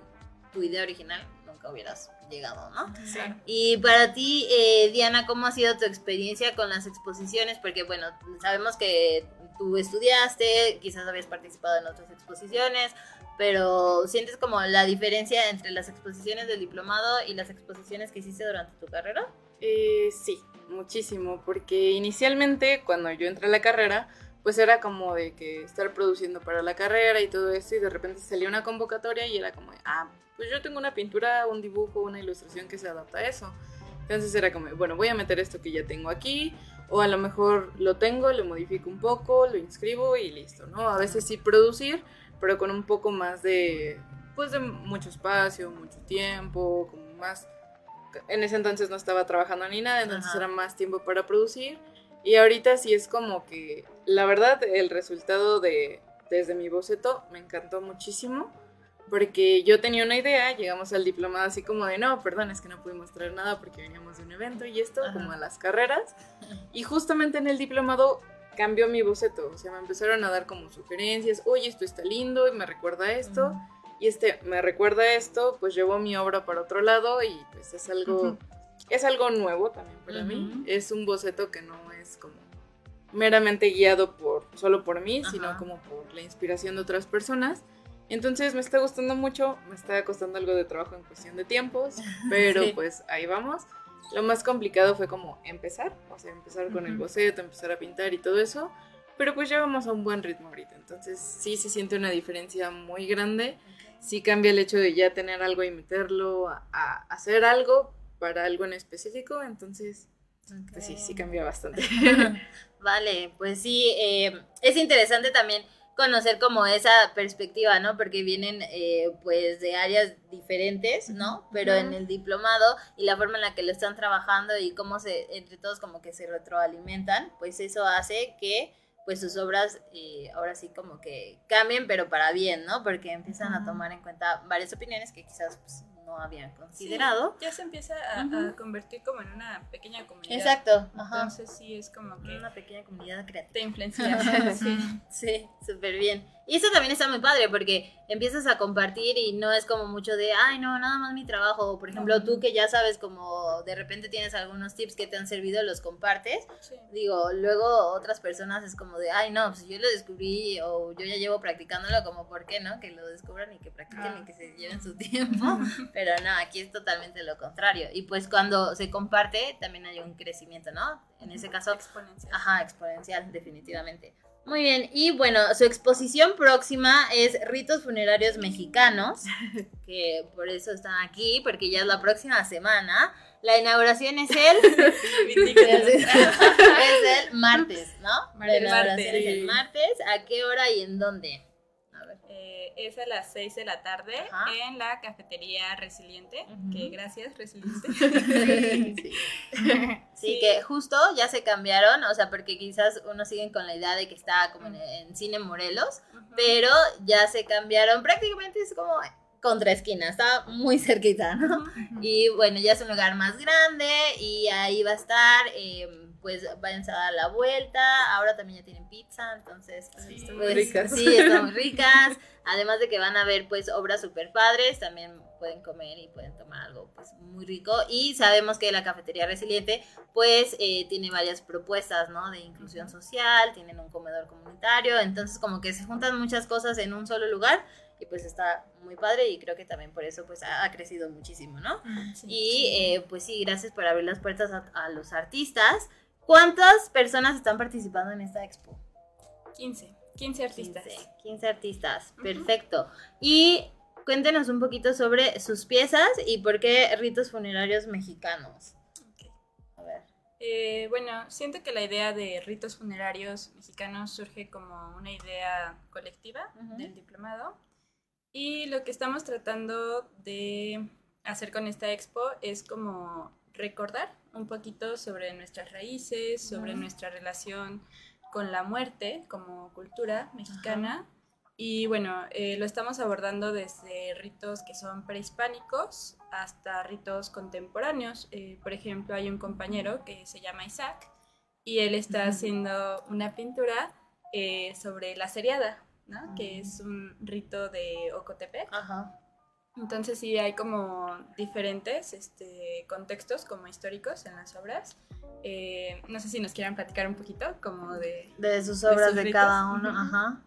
tu idea original, nunca hubieras llegado, ¿no? Sí. Y para ti, eh, Diana, ¿cómo ha sido tu experiencia con las exposiciones? Porque, bueno, sabemos que tú estudiaste, quizás habías participado en otras exposiciones, pero ¿sientes como la diferencia entre las exposiciones del diplomado y las exposiciones que hiciste durante tu carrera? Eh, sí, muchísimo, porque inicialmente cuando yo entré a la carrera, pues era como de que estar produciendo para la carrera y todo eso, y de repente salía una convocatoria y era como, ah, pues yo tengo una pintura, un dibujo, una ilustración que se adapta a eso. Entonces era como, bueno, voy a meter esto que ya tengo aquí, o a lo mejor lo tengo, lo modifico un poco, lo inscribo y listo, ¿no? A veces sí producir, pero con un poco más de, pues de mucho espacio, mucho tiempo, como más... En ese entonces no estaba trabajando ni nada, entonces era más tiempo para producir. Y ahorita sí es como que, la verdad, el resultado de, desde mi boceto me encantó muchísimo porque yo tenía una idea, llegamos al diplomado así como de, no, perdón, es que no pudimos traer nada porque veníamos de un evento y esto, como a las carreras. Y justamente en el diplomado cambió mi boceto, o sea, me empezaron a dar como sugerencias, oye, esto está lindo y me recuerda esto, y este me recuerda esto, pues llevo mi obra para otro lado y pues es algo, es algo nuevo también para mí, es un boceto que no es como meramente guiado por, solo por mí, sino como por la inspiración de otras personas. Entonces me está gustando mucho, me está costando algo de trabajo en cuestión de tiempos, pero pues ahí vamos. Lo más complicado fue como empezar, o sea, empezar con el boceto, empezar a pintar y todo eso, pero pues ya vamos a un buen ritmo ahorita, entonces sí se siente una diferencia muy grande, sí cambia el hecho de ya tener algo y meterlo a, hacer algo para algo en específico, entonces pues sí, sí cambia bastante. vale, pues sí, eh, es interesante también conocer como esa perspectiva, ¿no? Porque vienen eh, pues de áreas diferentes, ¿no? Pero en el diplomado y la forma en la que lo están trabajando y cómo se, entre todos como que se retroalimentan, pues eso hace que pues sus obras eh, ahora sí como que cambien, pero para bien, ¿no? Porque empiezan a tomar en cuenta varias opiniones que quizás pues, no habían considerado. ya se empieza a, convertir como en una pequeña comunidad. Exacto. Entonces sí es como que... Una pequeña comunidad creativa. Te influencia. sí, sí súper bien. Y eso también está muy padre porque empiezas a compartir y no es como mucho de, ay, no, nada más mi trabajo. Por ejemplo, tú que ya sabes como de repente tienes algunos tips que te han servido, los compartes. Digo, luego otras personas es como de, ay, no, pues yo lo descubrí o yo ya llevo practicándolo, como, ¿por qué no? Que lo descubran y que practiquen y ah. que se lleven su tiempo. Pero no, aquí es totalmente lo contrario. Y pues cuando se comparte también hay un crecimiento, ¿no? En ese caso... Exponencial. Ajá, exponencial, definitivamente. Muy bien, y bueno, su exposición próxima es Ritos Funerarios Mexicanos, que por eso están aquí, porque ya es la próxima semana. La inauguración es el, es el martes, ¿no? La inauguración es el martes. ¿A qué hora y en dónde? Es a las 6 de la tarde en la cafetería Resiliente, que gracias Resiliente. Sí. que justo ya se cambiaron, o sea, porque quizás uno sigue con la idea de que está como en, Cine Morelos, pero ya se cambiaron, prácticamente es como contra esquina, está muy cerquita, ¿no? Y bueno, ya es un lugar más grande y ahí va a estar... Eh, pues váyanse a dar la vuelta. Ahora también ya tienen pizza, entonces sí, están muy ricas. Sí, están muy ricas. Además de que van a ver pues obras super padres, también pueden comer y pueden tomar algo pues muy rico. Y sabemos que la cafetería resiliente pues eh, tiene varias propuestas, ¿no? De inclusión social, tienen un comedor comunitario, entonces como que se juntan muchas cosas en un solo lugar y pues está muy padre y creo que también por eso pues ha, crecido muchísimo, ¿no? Mm, y eh, pues sí, gracias por abrir las puertas a, los artistas. ¿Cuántas personas están participando en esta expo? 15, 15 artistas. 15, artistas, perfecto. Y cuéntenos un poquito sobre sus piezas y por qué ritos funerarios mexicanos. A ver. Eh, bueno, siento que la idea de ritos funerarios mexicanos surge como una idea colectiva del diplomado y lo que estamos tratando de hacer con esta expo es como recordar un poquito sobre nuestras raíces, sobre nuestra relación con la muerte como cultura mexicana. Y bueno, eh, lo estamos abordando desde ritos que son prehispánicos hasta ritos contemporáneos. Eh, por ejemplo, hay un compañero que se llama Isaac y él está haciendo una pintura eh, sobre la seriada, que es un rito de Ocotepec. Entonces sí hay como diferentes este, contextos como históricos en las obras. Eh, no sé si nos quieran platicar un poquito como de... De sus obras de, cada uno. Ajá.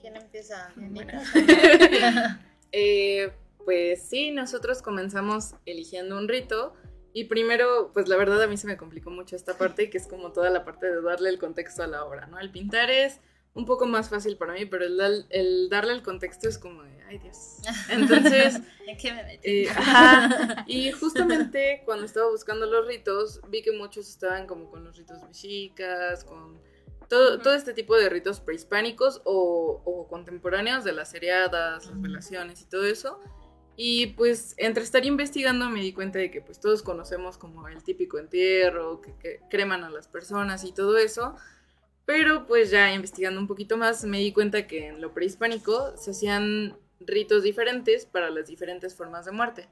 ¿Quién empieza? eh, pues sí, nosotros comenzamos eligiendo un rito y primero, pues la verdad a mí se me complicó mucho esta parte que es como toda la parte de darle el contexto a la obra, ¿no? El pintar es un poco más fácil para mí, pero el, el darle el contexto es como de, ay Dios. Entonces, qué me eh, ajá, y justamente cuando estaba buscando los ritos, vi que muchos estaban como con los ritos mexicas, con todo, todo este tipo de ritos prehispánicos o, o, contemporáneos de las seriadas, las relaciones y todo eso. Y pues entre estar investigando me di cuenta de que pues todos conocemos como el típico entierro, que, que creman a las personas y todo eso, pero pues ya investigando un poquito más me di cuenta que en lo prehispánico se hacían ritos diferentes para las diferentes formas de muerte.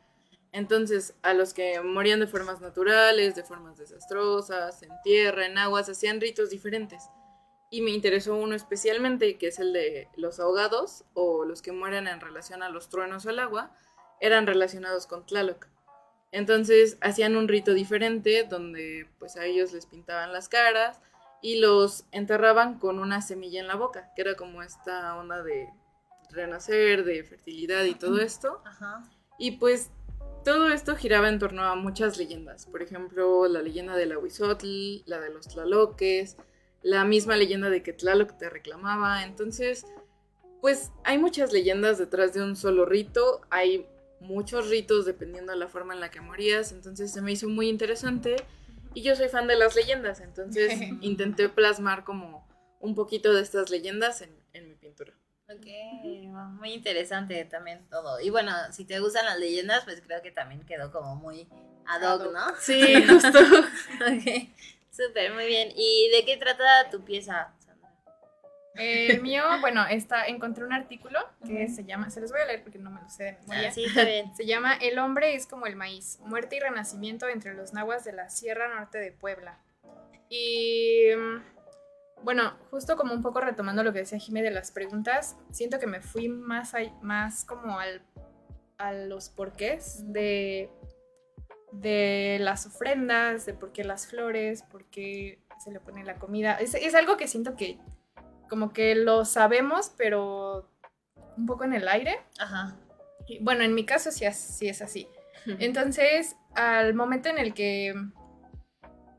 Entonces, a los que morían de formas naturales, de formas desastrosas, en tierra, en agua, se hacían ritos diferentes. Y me interesó uno especialmente, que es el de los ahogados o los que mueren en relación a los truenos o el agua, eran relacionados con Tlaloc. Entonces, hacían un rito diferente donde pues a ellos les pintaban las caras, y los enterraban con una semilla en la boca, que era como esta onda de renacer, de fertilidad y todo esto. Y pues todo esto giraba en torno a muchas leyendas. Por ejemplo, la leyenda del Ahuizotl, la de los Tlaloques, la misma leyenda de que Tlaloc te reclamaba. Entonces, pues hay muchas leyendas detrás de un solo rito. Hay muchos ritos dependiendo de la forma en la que morías. Entonces se me hizo muy interesante y yo soy fan de las leyendas, entonces intenté plasmar como un poquito de estas leyendas en, mi pintura. Ok, muy interesante también todo. Y bueno, si te gustan las leyendas, pues creo que también quedó como muy ad hoc, ¿no? Sí, justo. ok, súper, muy bien. ¿Y de qué trata tu pieza, el mío, bueno, está, encontré un artículo que se llama, se los voy a leer porque no me lo sé de memoria. Ah, sí, está bien. Se llama El hombre es como el maíz, muerte y renacimiento entre los nahuas de la Sierra Norte de Puebla. Y mm, bueno, justo como un poco retomando lo que decía Jimé de las preguntas, siento que me fui más, más como al, a los porqués de, de las ofrendas, de por qué las flores, por qué se le pone la comida. Es, es algo que siento que como que lo sabemos, pero un poco en el aire. Ajá. bueno, en mi caso sí, sí es así. Entonces, al momento en el que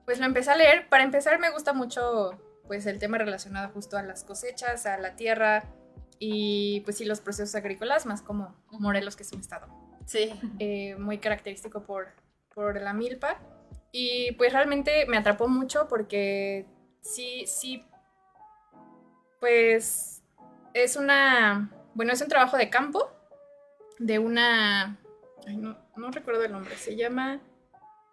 pues lo empecé a leer, para empezar me gusta mucho pues el tema relacionado justo a las cosechas, a la tierra y pues sí los procesos agrícolas, más como Morelos que es un estado. Sí. Eh, muy característico por, por la milpa. Y pues realmente me atrapó mucho porque sí, sí pues es una, bueno, es un trabajo de campo de una, no, recuerdo el nombre, se llama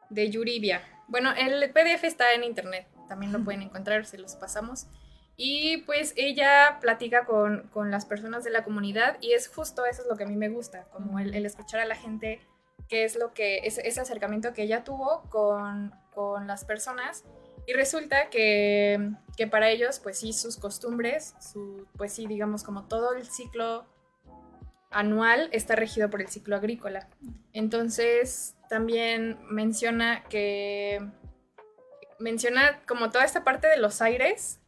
de Yuribia. Bueno, el PDF está en internet, también lo pueden encontrar, se los pasamos. Y pues ella platica con, las personas de la comunidad y es justo eso es lo que a mí me gusta, como el, escuchar a la gente, qué es lo que, ese, ese acercamiento que ella tuvo con, con las personas y resulta que, para ellos, pues sí, sus costumbres, su, pues sí, digamos, como todo el ciclo anual está regido por el ciclo agrícola. Entonces, también menciona que, menciona como toda esta parte de los aires,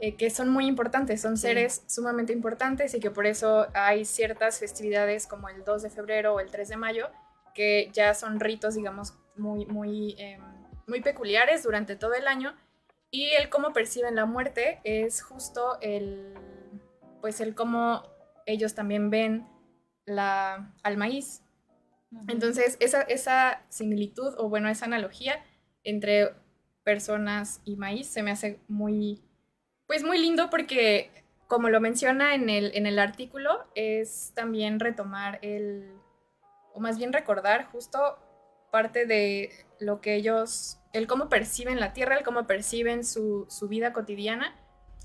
eh, que son muy importantes, son seres sumamente importantes y que por eso hay ciertas festividades como el 2 de febrero o el 3 de mayo que ya son ritos, digamos, muy, muy, em, muy peculiares durante todo el año. Y el cómo perciben la muerte es justo el, pues el cómo ellos también ven la, al maíz. Entonces, esa, esa similitud o bueno, esa analogía entre personas y maíz se me hace muy, pues muy lindo porque, como lo menciona en el, en el artículo, es también retomar el, o más bien recordar justo parte de lo que ellos, el cómo perciben la tierra, el cómo perciben su, su vida cotidiana,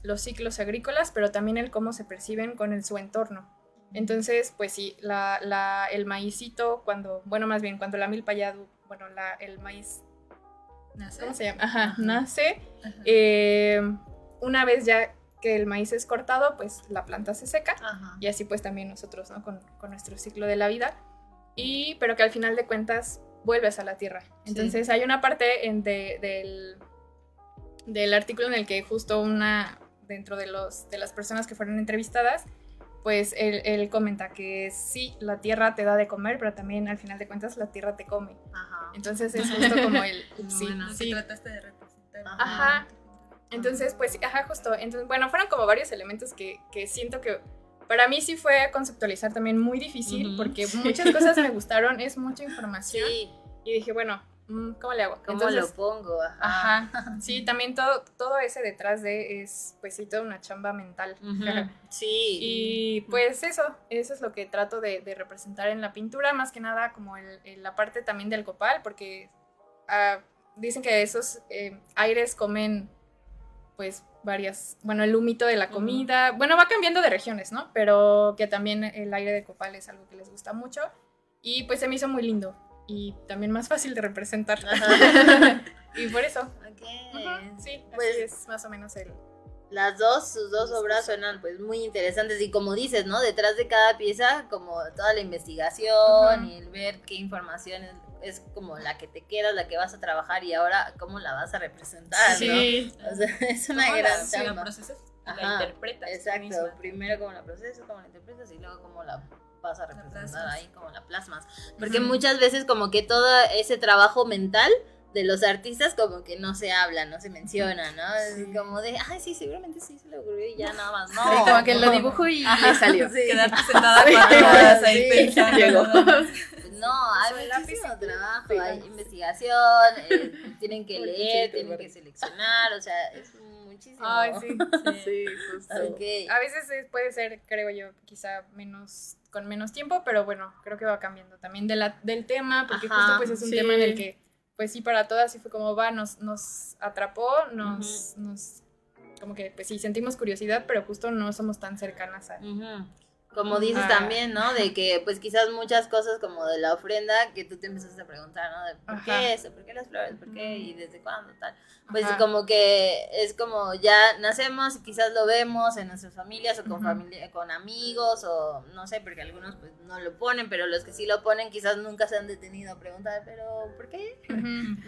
los ciclos agrícolas, pero también el cómo se perciben con el, su entorno. Entonces, pues sí, la, la, el maízito, cuando, bueno, más bien, cuando la milpa ya, bueno, la, el maíz ¿Nace? ¿cómo se llama? Ajá, nace. eh, una vez ya que el maíz es cortado, pues la planta se seca. Ajá. Y así pues también nosotros, ¿no? Con, con nuestro ciclo de la vida. Y, pero que al final de cuentas vuelves a la tierra. Entonces hay una parte en de- del, del artículo en el que justo una, dentro de, los, de las personas que fueron entrevistadas, pues él, él comenta que sí, la tierra te da de comer, pero también al final de cuentas la tierra te come. Ajá. Entonces es justo como el... sí, bueno, sí, trataste de representar. Ajá. Entonces, pues, ajá, justo. Entonces, bueno, fueron como varios elementos que, que siento que para mí sí fue conceptualizar también muy difícil porque muchas cosas me gustaron, es mucha información. Sí, Y dije, bueno, mm, ¿cómo le hago? ¿cómo Entonces, lo pongo? Ajá. Ajá. Sí, también todo, todo ese detrás de es, pues sí, toda una chamba mental. Sí. Y pues eso, eso es lo que trato de, de representar en la pintura, más que nada como el, el- la parte también del copal, porque ah, dicen que esos eh, aires comen pues varias, bueno, el humito de la comida, bueno, va cambiando de regiones, ¿no? Pero que también el aire de copal es algo que les gusta mucho y pues se me hizo muy lindo y también más fácil de representar. Y por eso, Ok. ujú, sí, Pues- así es más o menos el... Las dos, sus dos obras suenan pues muy interesantes y como dices, ¿no? Detrás de cada pieza como toda la investigación y el ver qué información es, es como la que te queda, la que vas a trabajar y ahora cómo la vas a representar, Sí, ¿no? O sea, es una ¿Cómo gran la, la procesas, Ajá, la interpretas. Exacto, primero cómo la procesas, cómo la interpretas y luego cómo la vas a representar ahí, cómo la plasmas. Porque muchas veces como que todo ese trabajo mental de los artistas como que no se habla, no se menciona, ¿no? Es como de, ay, sí, seguramente sí se le ocurrió y ya nada más, no. Sí, como que lo dibujo y Ajá, le salió. sí. Quedarte sentada cuatro horas ahí Sí, pensando. llegó. No, hay muchísimo trabajo, hay investigación, eh, tienen que leer, tienen que seleccionar, o sea, es muchísimo. Ay, sí. Sí, justo. A veces es- puede ser, creo yo, quizá menos con menos tiempo, pero bueno, creo que va cambiando también de la, del tema, porque Ajá, justo pues es un sí. tema en el que, pues sí, para todas sí fue como va, nos, nos atrapó, nos, nos, como que, pues sí, sentimos curiosidad, pero justo no somos tan cercanas a... Como dices Ah. también, ¿no? De que pues quizás muchas cosas como de la ofrenda que tú te empezaste a preguntar, ¿no? De por Ajá. qué eso, por qué las flores, por qué y desde cuándo, tal. Pues Ajá. como que es como ya nacemos y quizás lo vemos en nuestras familias o con familia, con amigos o no sé, porque algunos pues no lo ponen, pero los que sí lo ponen quizás nunca se han detenido a preguntar, pero ¿por qué?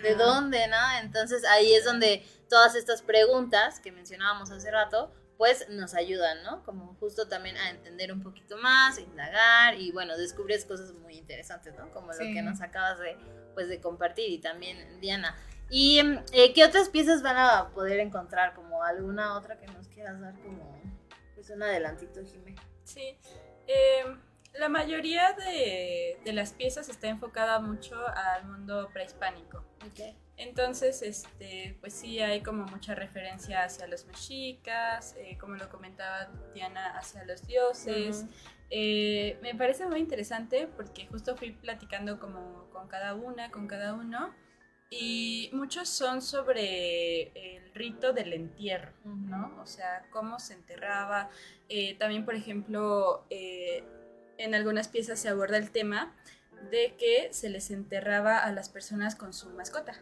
¿De dónde, no? Entonces ahí es donde todas estas preguntas que mencionábamos hace rato, pues nos ayudan, ¿no? Como justo también a entender un poquito más, a indagar y bueno, descubres cosas muy interesantes, ¿no? Como lo Sí. que nos acabas de, pues, de compartir y también Diana. ¿Y eh, qué otras piezas van a poder encontrar? Como alguna otra que nos quieras dar como, pues un adelantito, Jimé. Sí. Eh, la mayoría de, de las piezas está enfocada mucho al mundo prehispánico. Entonces, este, pues sí hay como mucha referencia hacia los mexicas, eh, como lo comentaba Diana, hacia los dioses. Eh, me parece muy interesante porque justo fui platicando como con cada una, con cada uno, y muchos son sobre el rito del entierro, ¿no? O sea, cómo se enterraba. Eh, también, por ejemplo, en algunas piezas se aborda el tema de que se les enterraba a las personas con su mascota,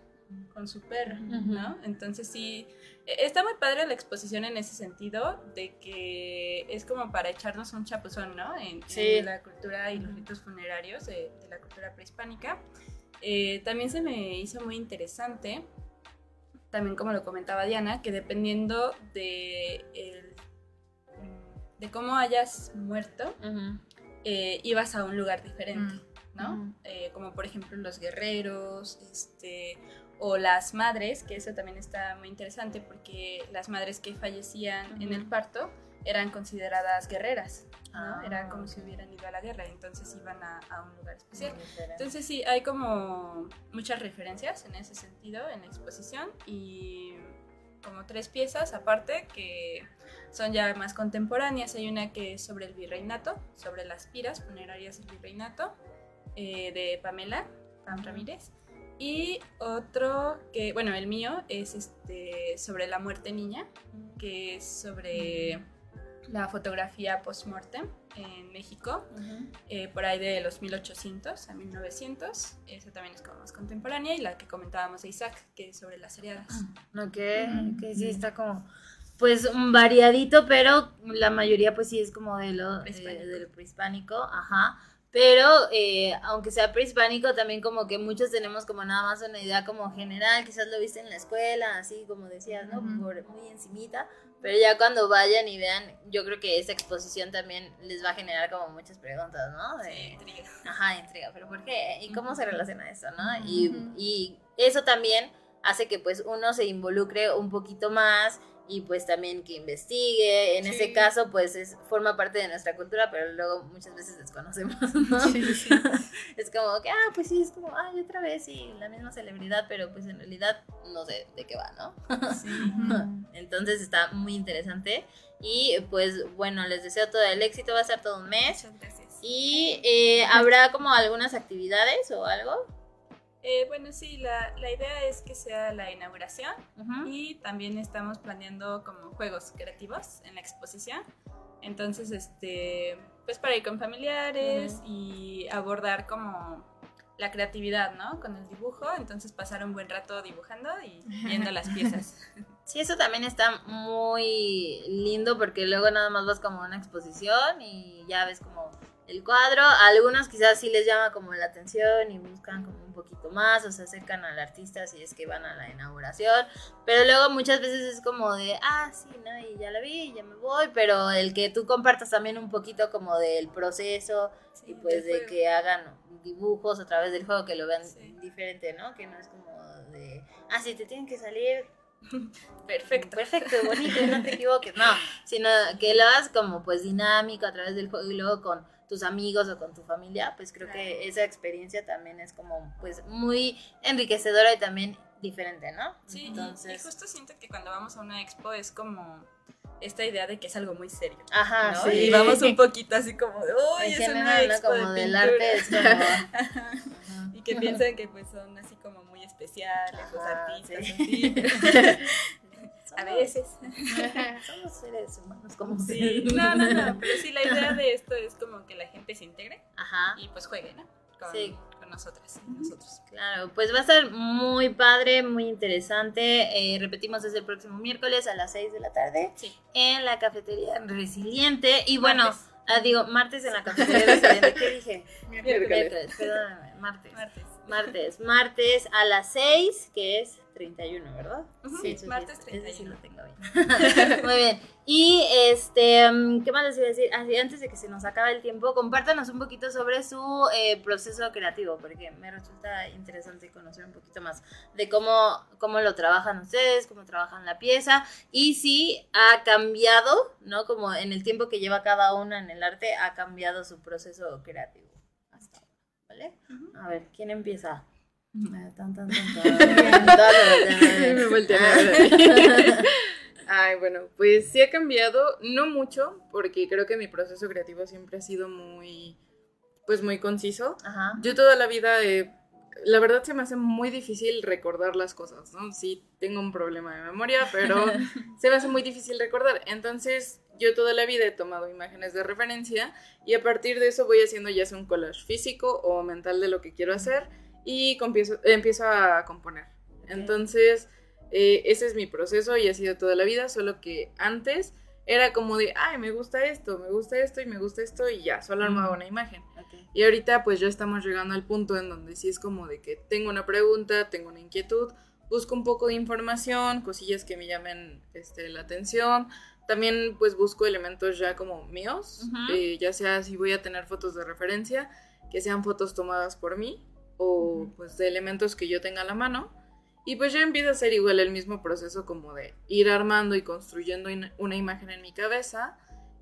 con su perro, ¿no? Entonces sí, e- está muy padre la exposición en ese sentido, de que es como para echarnos un chapuzón, ¿no? En, en Sí. la cultura y los ritos funerarios de, de la cultura prehispánica. Eh, también se me hizo muy interesante también como lo comentaba Diana, que dependiendo de, de cómo hayas muerto, eh, ibas a un lugar diferente, mm. ¿no? Eh, como por ejemplo los guerreros, este, o las madres, que eso también está muy interesante porque las madres que fallecían en el parto eran consideradas guerreras, ¿no? Era como si hubieran ido a la guerra, entonces iban a, un lugar especial. Entonces sí, hay como muchas referencias en ese sentido en la exposición y como tres piezas aparte que son ya más contemporáneas. Hay una que es sobre el virreinato, sobre las piras funerarias del virreinato, eh, de Pamela Pam Ramírez. Y otro que, bueno, el mío es este, sobre la muerte niña, que es sobre la fotografía post-mortem en México, eh, por ahí de los 1800 a 1900. Esa también es como más contemporánea. Y la que comentábamos de Isaac, que es sobre las seriadas. No, que, que sí está como pues variadito, pero la mayoría pues sí es como de lo eh, del prehispánico, ajá. Pero eh, aunque sea prehispánico, también como que muchos tenemos como nada más una idea como general, quizás lo viste en la escuela, así como decías, ¿no? Por, muy encimita, pero ya cuando vayan y vean, yo creo que esa exposición también les va a generar como muchas preguntas, ¿no? De, intriga. Ajá, intriga, pero ¿por qué? ¿Y cómo se relaciona eso, no? y, y eso también hace que pues uno se involucre un poquito más y pues también que investigue. En ese caso, pues es, forma parte de nuestra cultura, pero luego muchas veces desconocemos, ¿no? es como que, ah, pues sí, es como, ay, otra vez, sí, la misma celebridad, pero pues en realidad no sé de qué va, ¿no? Entonces está muy interesante. Y pues bueno, les deseo todo el éxito, va a ser todo un mes. Y eh, habrá como algunas actividades o algo. Eh, bueno, sí, la, la, idea es que sea la inauguración y también estamos planeando como juegos creativos en la exposición. Entonces, este, pues para ir con familiares y abordar como la creatividad, ¿no? Con el dibujo, entonces pasar un buen rato dibujando y viendo las piezas. Sí, eso también está muy lindo porque luego nada más vas como a una exposición y ya ves como el cuadro. A algunos quizás sí les llama como la atención y buscan como un poquito más o se acercan al artista si es que van a la inauguración. Pero luego muchas veces es como de, ah, sí, ¿no? Y ya la vi y ya me voy. Pero el que tú compartas también un poquito como del proceso y pues de que hagan dibujos a través del juego que lo vean diferente, ¿no? Que no es como de, ah, sí, te tienen que salir Perfecto. Perfecto, bonito, no te equivoques. No, sino que lo hagas como pues dinámico a través del juego y luego con tus amigos o con tu familia, pues creo que esa experiencia también es como pues muy enriquecedora y también diferente, ¿no? Sí, Entonces... y, justo siento que cuando vamos a una expo es como esta idea de que es algo muy serio. Ajá, sí. Y vamos un poquito así como de, uy, es una expo como del arte, es como... y que piensan que pues son así como muy especiales los artistas, a veces. Somos seres humanos como sí. No, no, no, pero sí, la idea de esto es como que la gente se integre Ajá. y pues juegue, ¿no? Con, sí. con nosotras nosotros. Claro, pues va a ser muy padre, muy interesante. Eh, repetimos, es el próximo miércoles a las 6 de la tarde sí. en la cafetería Resiliente. Y bueno, ah, digo, martes en la cafetería Resiliente. ¿Qué dije? Miércoles. Miércoles, perdóname, martes. Martes. Martes, martes a las 6, que es 31, ¿verdad? sí, martes 31. sí lo tengo bien. Muy bien. Y este, mm, ¿qué más les iba a decir? Así, antes de que se nos acabe el tiempo, compártanos un poquito sobre su eh, proceso creativo, porque me resulta interesante conocer un poquito más de cómo, cómo lo trabajan ustedes, cómo trabajan la pieza y si ha cambiado, ¿no? Como en el tiempo que lleva cada una en el arte, ha cambiado su proceso creativo hasta ahora, ¿vale? A ver, ¿quién empieza? Ay, bueno, pues sí ha cambiado, no mucho, porque creo que mi proceso creativo siempre ha sido muy, pues muy conciso. Yo toda la vida, la verdad se me hace muy difícil recordar las cosas, ¿no? Sí, tengo un problema de memoria, pero se me hace muy difícil recordar. Entonces, yo toda la vida he tomado imágenes de referencia y a partir de eso voy haciendo ya sea un collage físico o mental de lo que quiero hacer y empiezo, empiezo a componer. Entonces, eh, ese es mi proceso y ha sido toda la vida, solo que antes era como de, ay, me gusta esto, me gusta esto y me gusta esto y ya, solo armaba una imagen. Y ahorita pues ya estamos llegando al punto en donde sí es como de que tengo una pregunta, tengo una inquietud busco un poco de información, cosillas que me llamen este, la atención. También pues busco elementos ya como míos, eh, ya sea si voy a tener fotos de referencia, que sean fotos tomadas por mí o pues de elementos que yo tenga a la mano. Y pues ya empiezo a hacer igual el mismo proceso como de ir armando y construyendo una imagen en mi cabeza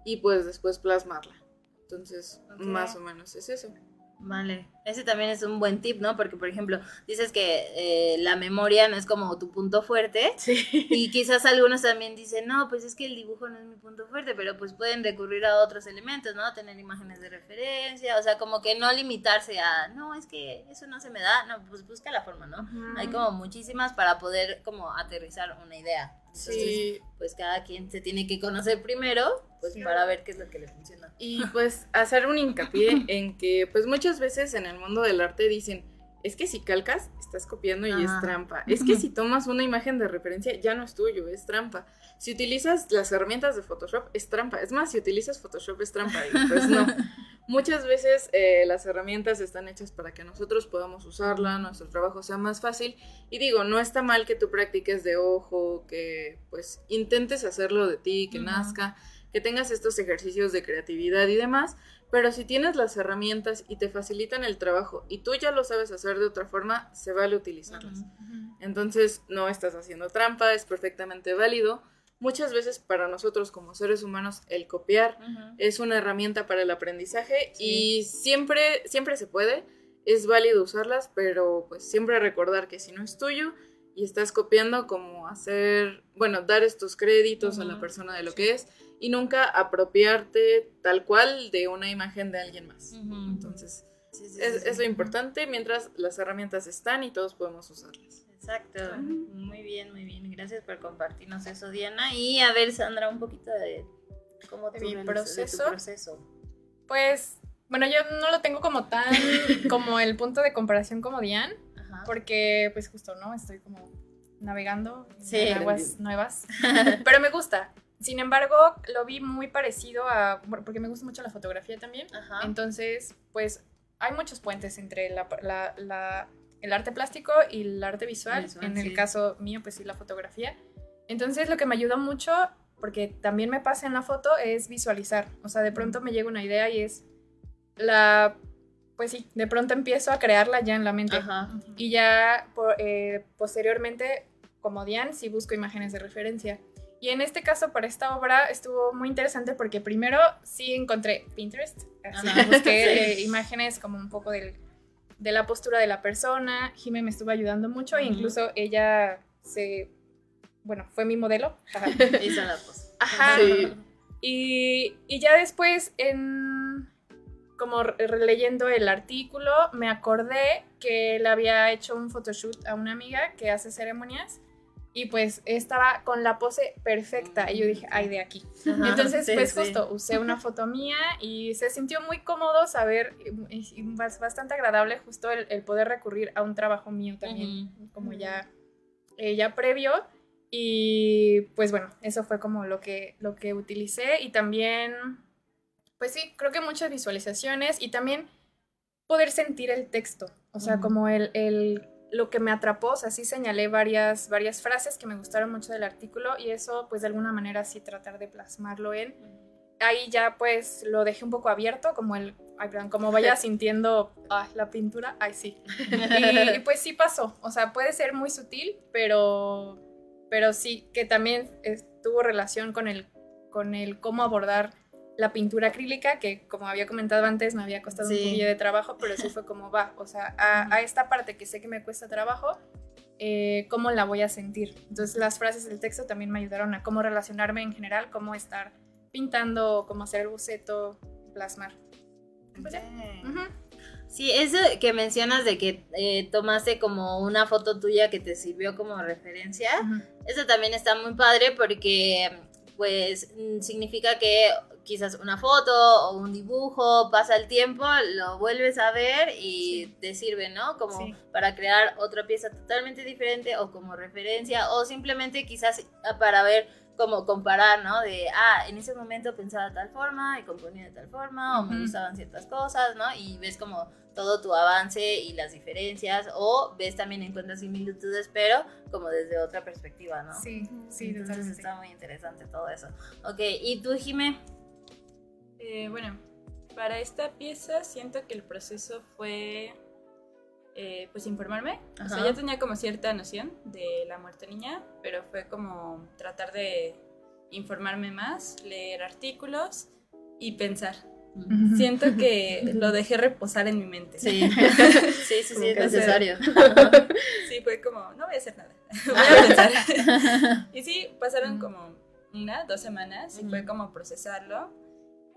y pues después plasmarla. Entonces, más o menos es eso. Vale, ese también es un buen tip, ¿no? Porque, por ejemplo, dices que eh, la memoria no es como tu punto fuerte. Sí. Y quizás algunos también dicen, no, pues es que el dibujo no es mi punto fuerte, pero pues pueden recurrir a otros elementos, ¿no? Tener imágenes de referencia, o sea, como que no limitarse a, no, es que eso no se me da, no, pues busca la forma, ¿no? Hay como muchísimas para poder como aterrizar una idea. sí. Pues cada quien se tiene que conocer primero, pues para ver qué es lo que le funciona. Y pues hacer un hincapié en que pues muchas veces en el mundo del arte dicen, es que si calcas, estás copiando y es trampa. Es que si tomas una imagen de referencia, ya no es tuyo, es trampa. Si utilizas las herramientas de Photoshop, es trampa. Es más, si utilizas Photoshop, es trampa. Y pues no. Muchas veces eh, las herramientas están hechas para que nosotros podamos usarla, nuestro trabajo sea más fácil. Y digo, no está mal que tú practiques de ojo, que pues intentes hacerlo de ti, que nazca, que tengas estos ejercicios de creatividad y demás, pero si tienes las herramientas y te facilitan el trabajo y tú ya lo sabes hacer de otra forma, se vale utilizarlas. Entonces no estás haciendo trampa, es perfectamente válido. Muchas veces para nosotros como seres humanos el copiar es una herramienta para el aprendizaje y siempre, siempre se puede, es válido usarlas, pero pues siempre recordar que si no es tuyo y estás copiando como hacer, bueno, dar estos créditos a la persona de lo que es y nunca apropiarte tal cual de una imagen de alguien más. Entonces, es, lo importante mientras las herramientas están y todos podemos usarlas. Exacto. Muy bien, muy bien. Gracias por compartirnos eso, Diana. Y a ver, Sandra, un poquito de cómo mi proceso. proceso. Pues, bueno, yo no lo tengo como tan, como el punto de comparación como Diana, porque pues justo, ¿no? Estoy como navegando en aguas nuevas, pero me gusta. Sin embargo, lo vi muy parecido a, porque me gusta mucho la fotografía también. Entonces, pues hay muchos puentes entre el arte plástico y el arte visual. en el caso mío, pues sí, la fotografía. Entonces, lo que me ayudó mucho, porque también me pasa en la foto, es visualizar. O sea, de pronto me llega una idea y es la... Pues sí, de pronto empiezo a crearla ya en la mente. Y ya eh, posteriormente, como Diane, sí busco imágenes de referencia. Y en este caso, para esta obra, estuvo muy interesante porque primero sí encontré Pinterest, así busqué eh, imágenes como un poco del, de la postura de la persona. Jime me estuvo ayudando mucho e incluso ella se, bueno, fue mi modelo. Hizo la pose. Ajá. Y, y ya después, en, como releyendo el artículo, me acordé que le había hecho un photoshoot a una amiga que hace ceremonias y pues estaba con la pose perfecta y yo dije, ay, de aquí. Entonces, pues justo usé una foto mía y se sintió muy cómodo saber, y, bastante agradable justo el, poder recurrir a un trabajo mío también, como ya, eh, ya previo. Y pues bueno, eso fue como lo que, lo que utilicé y también, pues sí, creo que muchas visualizaciones y también poder sentir el texto, o sea, como el, el lo que me atrapó, o sea, sí señalé varias, varias frases que me gustaron mucho del artículo y eso, pues de alguna manera sí tratar de plasmarlo en. Ahí ya pues lo dejé un poco abierto, como el, ay, perdón, como vaya sintiendo ah, la pintura, ay sí. Y, pues sí pasó, o sea, puede ser muy sutil, pero, pero sí que también tuvo relación con el, con el cómo abordar la pintura acrílica, que como había comentado antes, me había costado un poquillo de trabajo, pero sí fue como va, o sea, a, esta parte que sé que me cuesta trabajo, eh, ¿cómo la voy a sentir? Entonces las frases del texto también me ayudaron a cómo relacionarme en general, cómo estar pintando, cómo hacer el boceto, plasmar. Pues sí, eso que mencionas de que eh, tomaste como una foto tuya que te sirvió como referencia, eso también está muy padre porque pues mm, significa que quizás una foto o un dibujo, pasa el tiempo, lo vuelves a ver y te sirve, ¿no? Como para crear otra pieza totalmente diferente o como referencia o simplemente quizás para ver como comparar, ¿no? De, ah, en ese momento pensaba de tal forma y componía de tal forma, o me gustaban ciertas cosas, ¿no? Y ves como todo tu avance y las diferencias, o ves también encuentras similitudes, pero como desde otra perspectiva, ¿no? Sí, sí, Entonces está muy interesante todo eso. Ok, ¿y tú, Jime? Eh, bueno, para esta pieza siento que el proceso fue eh, pues informarme. O sea, ya tenía como cierta noción de la muerte niña, pero fue como tratar de informarme más, leer artículos y pensar. Siento que lo dejé reposar en mi mente. Sí, sí, sí, es necesario. sí, fue como, no voy a hacer nada, voy a pensar. y sí, pasaron como una, dos semanas y fue como procesarlo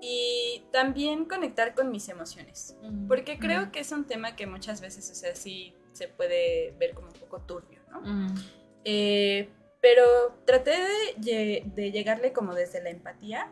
y también conectar con mis emociones, porque creo que es un tema que muchas veces, o sea, sí se puede ver como un poco turbio, ¿no? Eh, pero traté de, de, llegarle como desde la empatía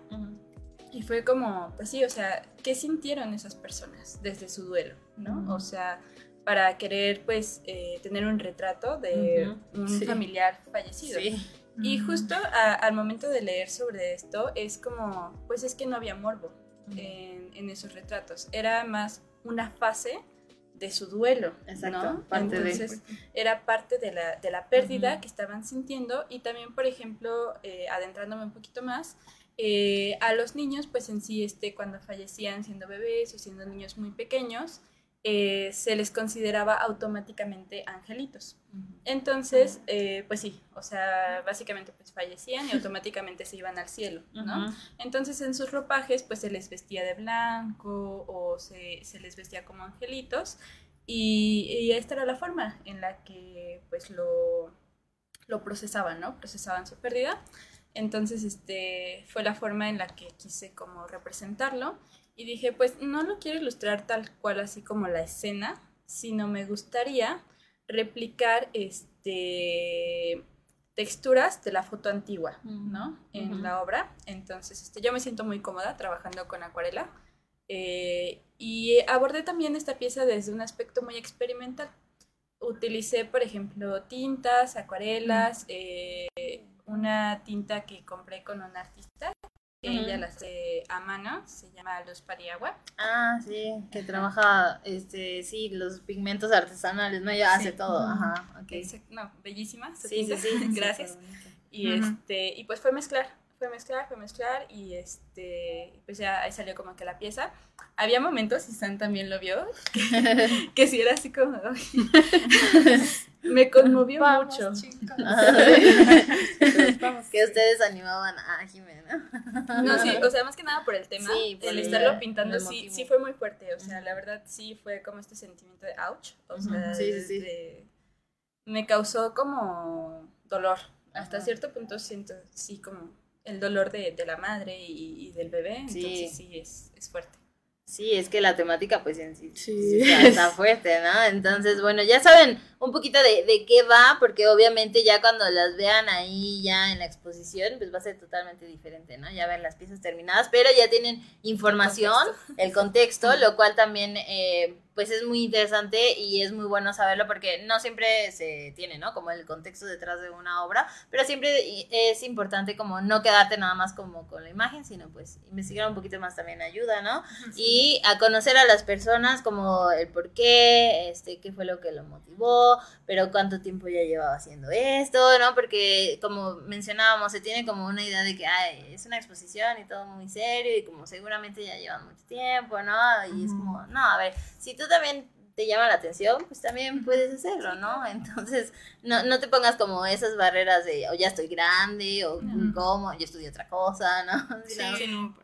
y fue como, pues sí, o sea, ¿qué sintieron esas personas desde su duelo, ¿no? O sea, para querer pues eh, tener un retrato de un familiar fallecido. Sí. Y justo al momento de leer sobre esto es como, pues es que no había morbo en, esos retratos, era más una fase de su duelo, Exacto, Entonces era parte de la, de la pérdida que estaban sintiendo. Y también, por ejemplo, eh, adentrándome un poquito más, eh, a los niños, pues en sí, este, cuando fallecían siendo bebés o siendo niños muy pequeños, eh, se les consideraba automáticamente angelitos. Entonces, eh, pues sí, o sea, básicamente pues fallecían y automáticamente se iban al cielo, ¿no? Entonces en sus ropajes pues se les vestía de blanco o se, se les vestía como angelitos y, esta era la forma en la que pues lo, lo procesaban, ¿no? Procesaban su pérdida. Entonces, este, fue la forma en la que quise como representarlo y dije, pues no lo quiero ilustrar tal cual así como la escena, sino me gustaría replicar este texturas de la foto antigua, ¿no? En la obra. Entonces, este, yo me siento muy cómoda trabajando con acuarela. Eh, y abordé también esta pieza desde un aspecto muy experimental. Utilicé, por ejemplo, tintas, acuarelas, eh, una tinta que compré con un artista ella la hace a mano, se llama Luz Pariagua. Ah, sí, que trabaja, este, sí, los pigmentos artesanales, ¿no? Ella hace todo, ajá, okay. No, bellísima, sí, sí, sí, gracias. Y este, y pues fue mezclar, fue mezclar, fue mezclar, y este, pues ya ahí salió como que la pieza. Había momentos, y San también lo vio, que, que sí era así como, me conmovió mucho. que ustedes animaban a Jimena. No, sí, o sea, más que nada por el tema, el estarlo pintando sí, sí fue muy fuerte, o sea, la verdad sí fue como este sentimiento de ouch, o sea, me causó como dolor, hasta cierto punto siento sí como el dolor de, de la madre y, del bebé, entonces sí es, es fuerte. Sí, es que la temática pues en sí, está, fuerte, ¿no? Entonces, bueno, ya saben un poquito de, de, qué va, porque obviamente ya cuando las vean ahí ya en la exposición, pues va a ser totalmente diferente, ¿no? Ya ven las piezas terminadas, pero ya tienen información, el contexto, lo cual también eh, pues es muy interesante y es muy bueno saberlo porque no siempre se tiene, ¿no? Como el contexto detrás de una obra, pero siempre es importante como no quedarte nada más como con la imagen, sino pues investigar un poquito más también ayuda, ¿no? Y a conocer a las personas como el por qué, este, qué fue lo que lo motivó, pero cuánto tiempo ya llevaba haciendo esto, ¿no? Porque como mencionábamos, se tiene como una idea de que ay, es una exposición y todo muy serio y como seguramente ya llevan mucho tiempo, ¿no? Y es como, no, a ver, si tú también te llama la atención, pues también puedes hacerlo, ¿no? Entonces, no, no te pongas como esas barreras de, o ya estoy grande, o cómo, yo estudio otra cosa, ¿no?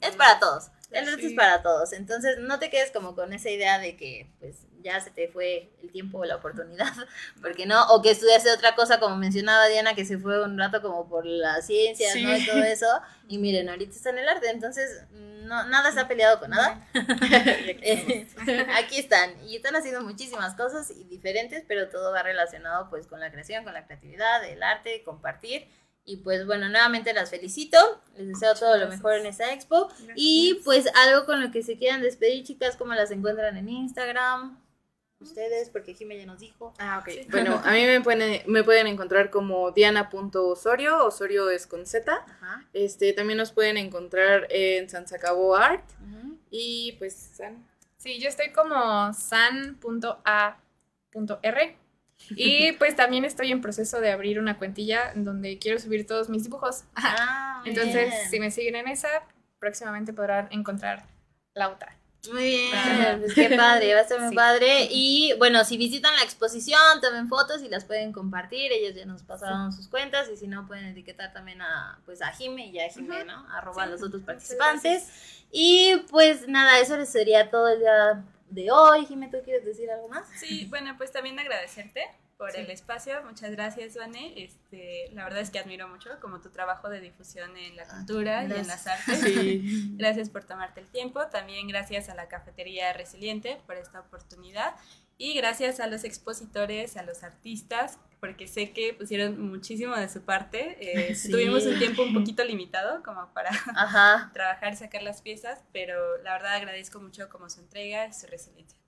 es para todos. El reto es para todos. Entonces, no te quedes como con esa idea de que, pues, ya se te fue el tiempo o la oportunidad, porque no, o que estudiaste otra cosa, como mencionaba Diana, que se fue un rato como por la ciencia, ¿no? Y todo eso, y miren, ahorita está en el arte, entonces no, nada se ha peleado con nada. Aquí están, y están haciendo muchísimas cosas y diferentes, pero todo va relacionado pues con la creación, con la creatividad, el arte, compartir, Y pues bueno, nuevamente las felicito. Les deseo todo lo mejor en esta expo. Y pues algo con lo que se quieran despedir, chicas, como las encuentran en Instagram ustedes, porque Jimé ya nos dijo. Ah, ok. Bueno, a mí me pueden, me pueden encontrar como diana.osorio, Osorio es con Z. Ajá. Este, también nos pueden encontrar en San Sacabo Art. Y pues, San. Sí, yo estoy como san.a.r. Y pues también estoy en proceso de abrir una cuentilla donde quiero subir todos mis dibujos. Ah, Entonces, si me siguen en esa, próximamente podrán encontrar la otra. Muy bien, pues qué padre, va a ser muy padre. Y bueno, si visitan la exposición, tomen fotos y las pueden compartir. Ellos ya nos pasaron sus cuentas y si no, pueden etiquetar también a, pues a Jime y a Jime, ¿no? Arroba a los otros participantes. Y pues nada, eso sería todo el día de hoy. Jime, ¿tú quieres decir algo más? Sí, bueno, pues también agradecerte por el espacio. Muchas gracias, Vane. Este, la verdad es que admiro mucho como tu trabajo de difusión en la ah, cultura y en las artes. Gracias por tomarte el tiempo. También gracias a la Cafetería Resiliente por esta oportunidad. Y gracias a los expositores, a los artistas, porque sé que pusieron muchísimo de su parte. Eh, tuvimos un tiempo un poquito limitado como para trabajar y sacar las piezas, pero la verdad agradezco mucho como su entrega y su resiliencia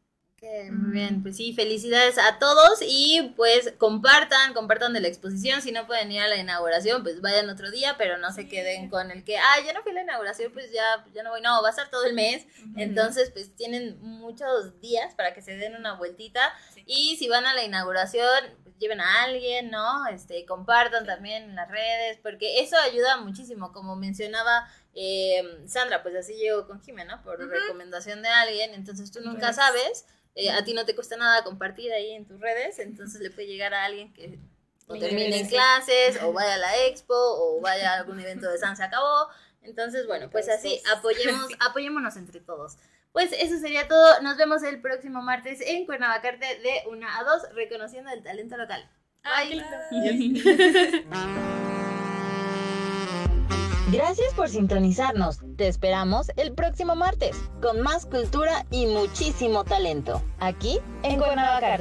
muy bien, pues sí, felicidades a todos y pues compartan, compartan de la exposición, si no pueden ir a la inauguración, pues vayan otro día, pero no se queden con el que, ah, ya no fui a la inauguración, pues ya, ya no voy, no, va a estar todo el mes, entonces pues tienen muchos días para que se den una vueltita y si van a la inauguración, pues lleven a alguien, ¿no? Este, compartan también en las redes, porque eso ayuda muchísimo, como mencionaba eh, Sandra, pues así llegó con Jimena, por recomendación de alguien, entonces tú nunca sabes eh, a ti no te cuesta nada compartir ahí en tus redes, entonces le puede llegar a alguien que o termine en clases, o vaya a la expo, o vaya a algún evento de San se acabó. Entonces, bueno, pues así, apoyemos, apoyémonos entre todos. Pues eso sería todo. Nos vemos el próximo martes en Cuernavacarte de 1 a 2, reconociendo el talento local. Bye. Gracias por sintonizarnos. Te esperamos el próximo martes con más cultura y muchísimo talento. Aquí en Cuernavaca.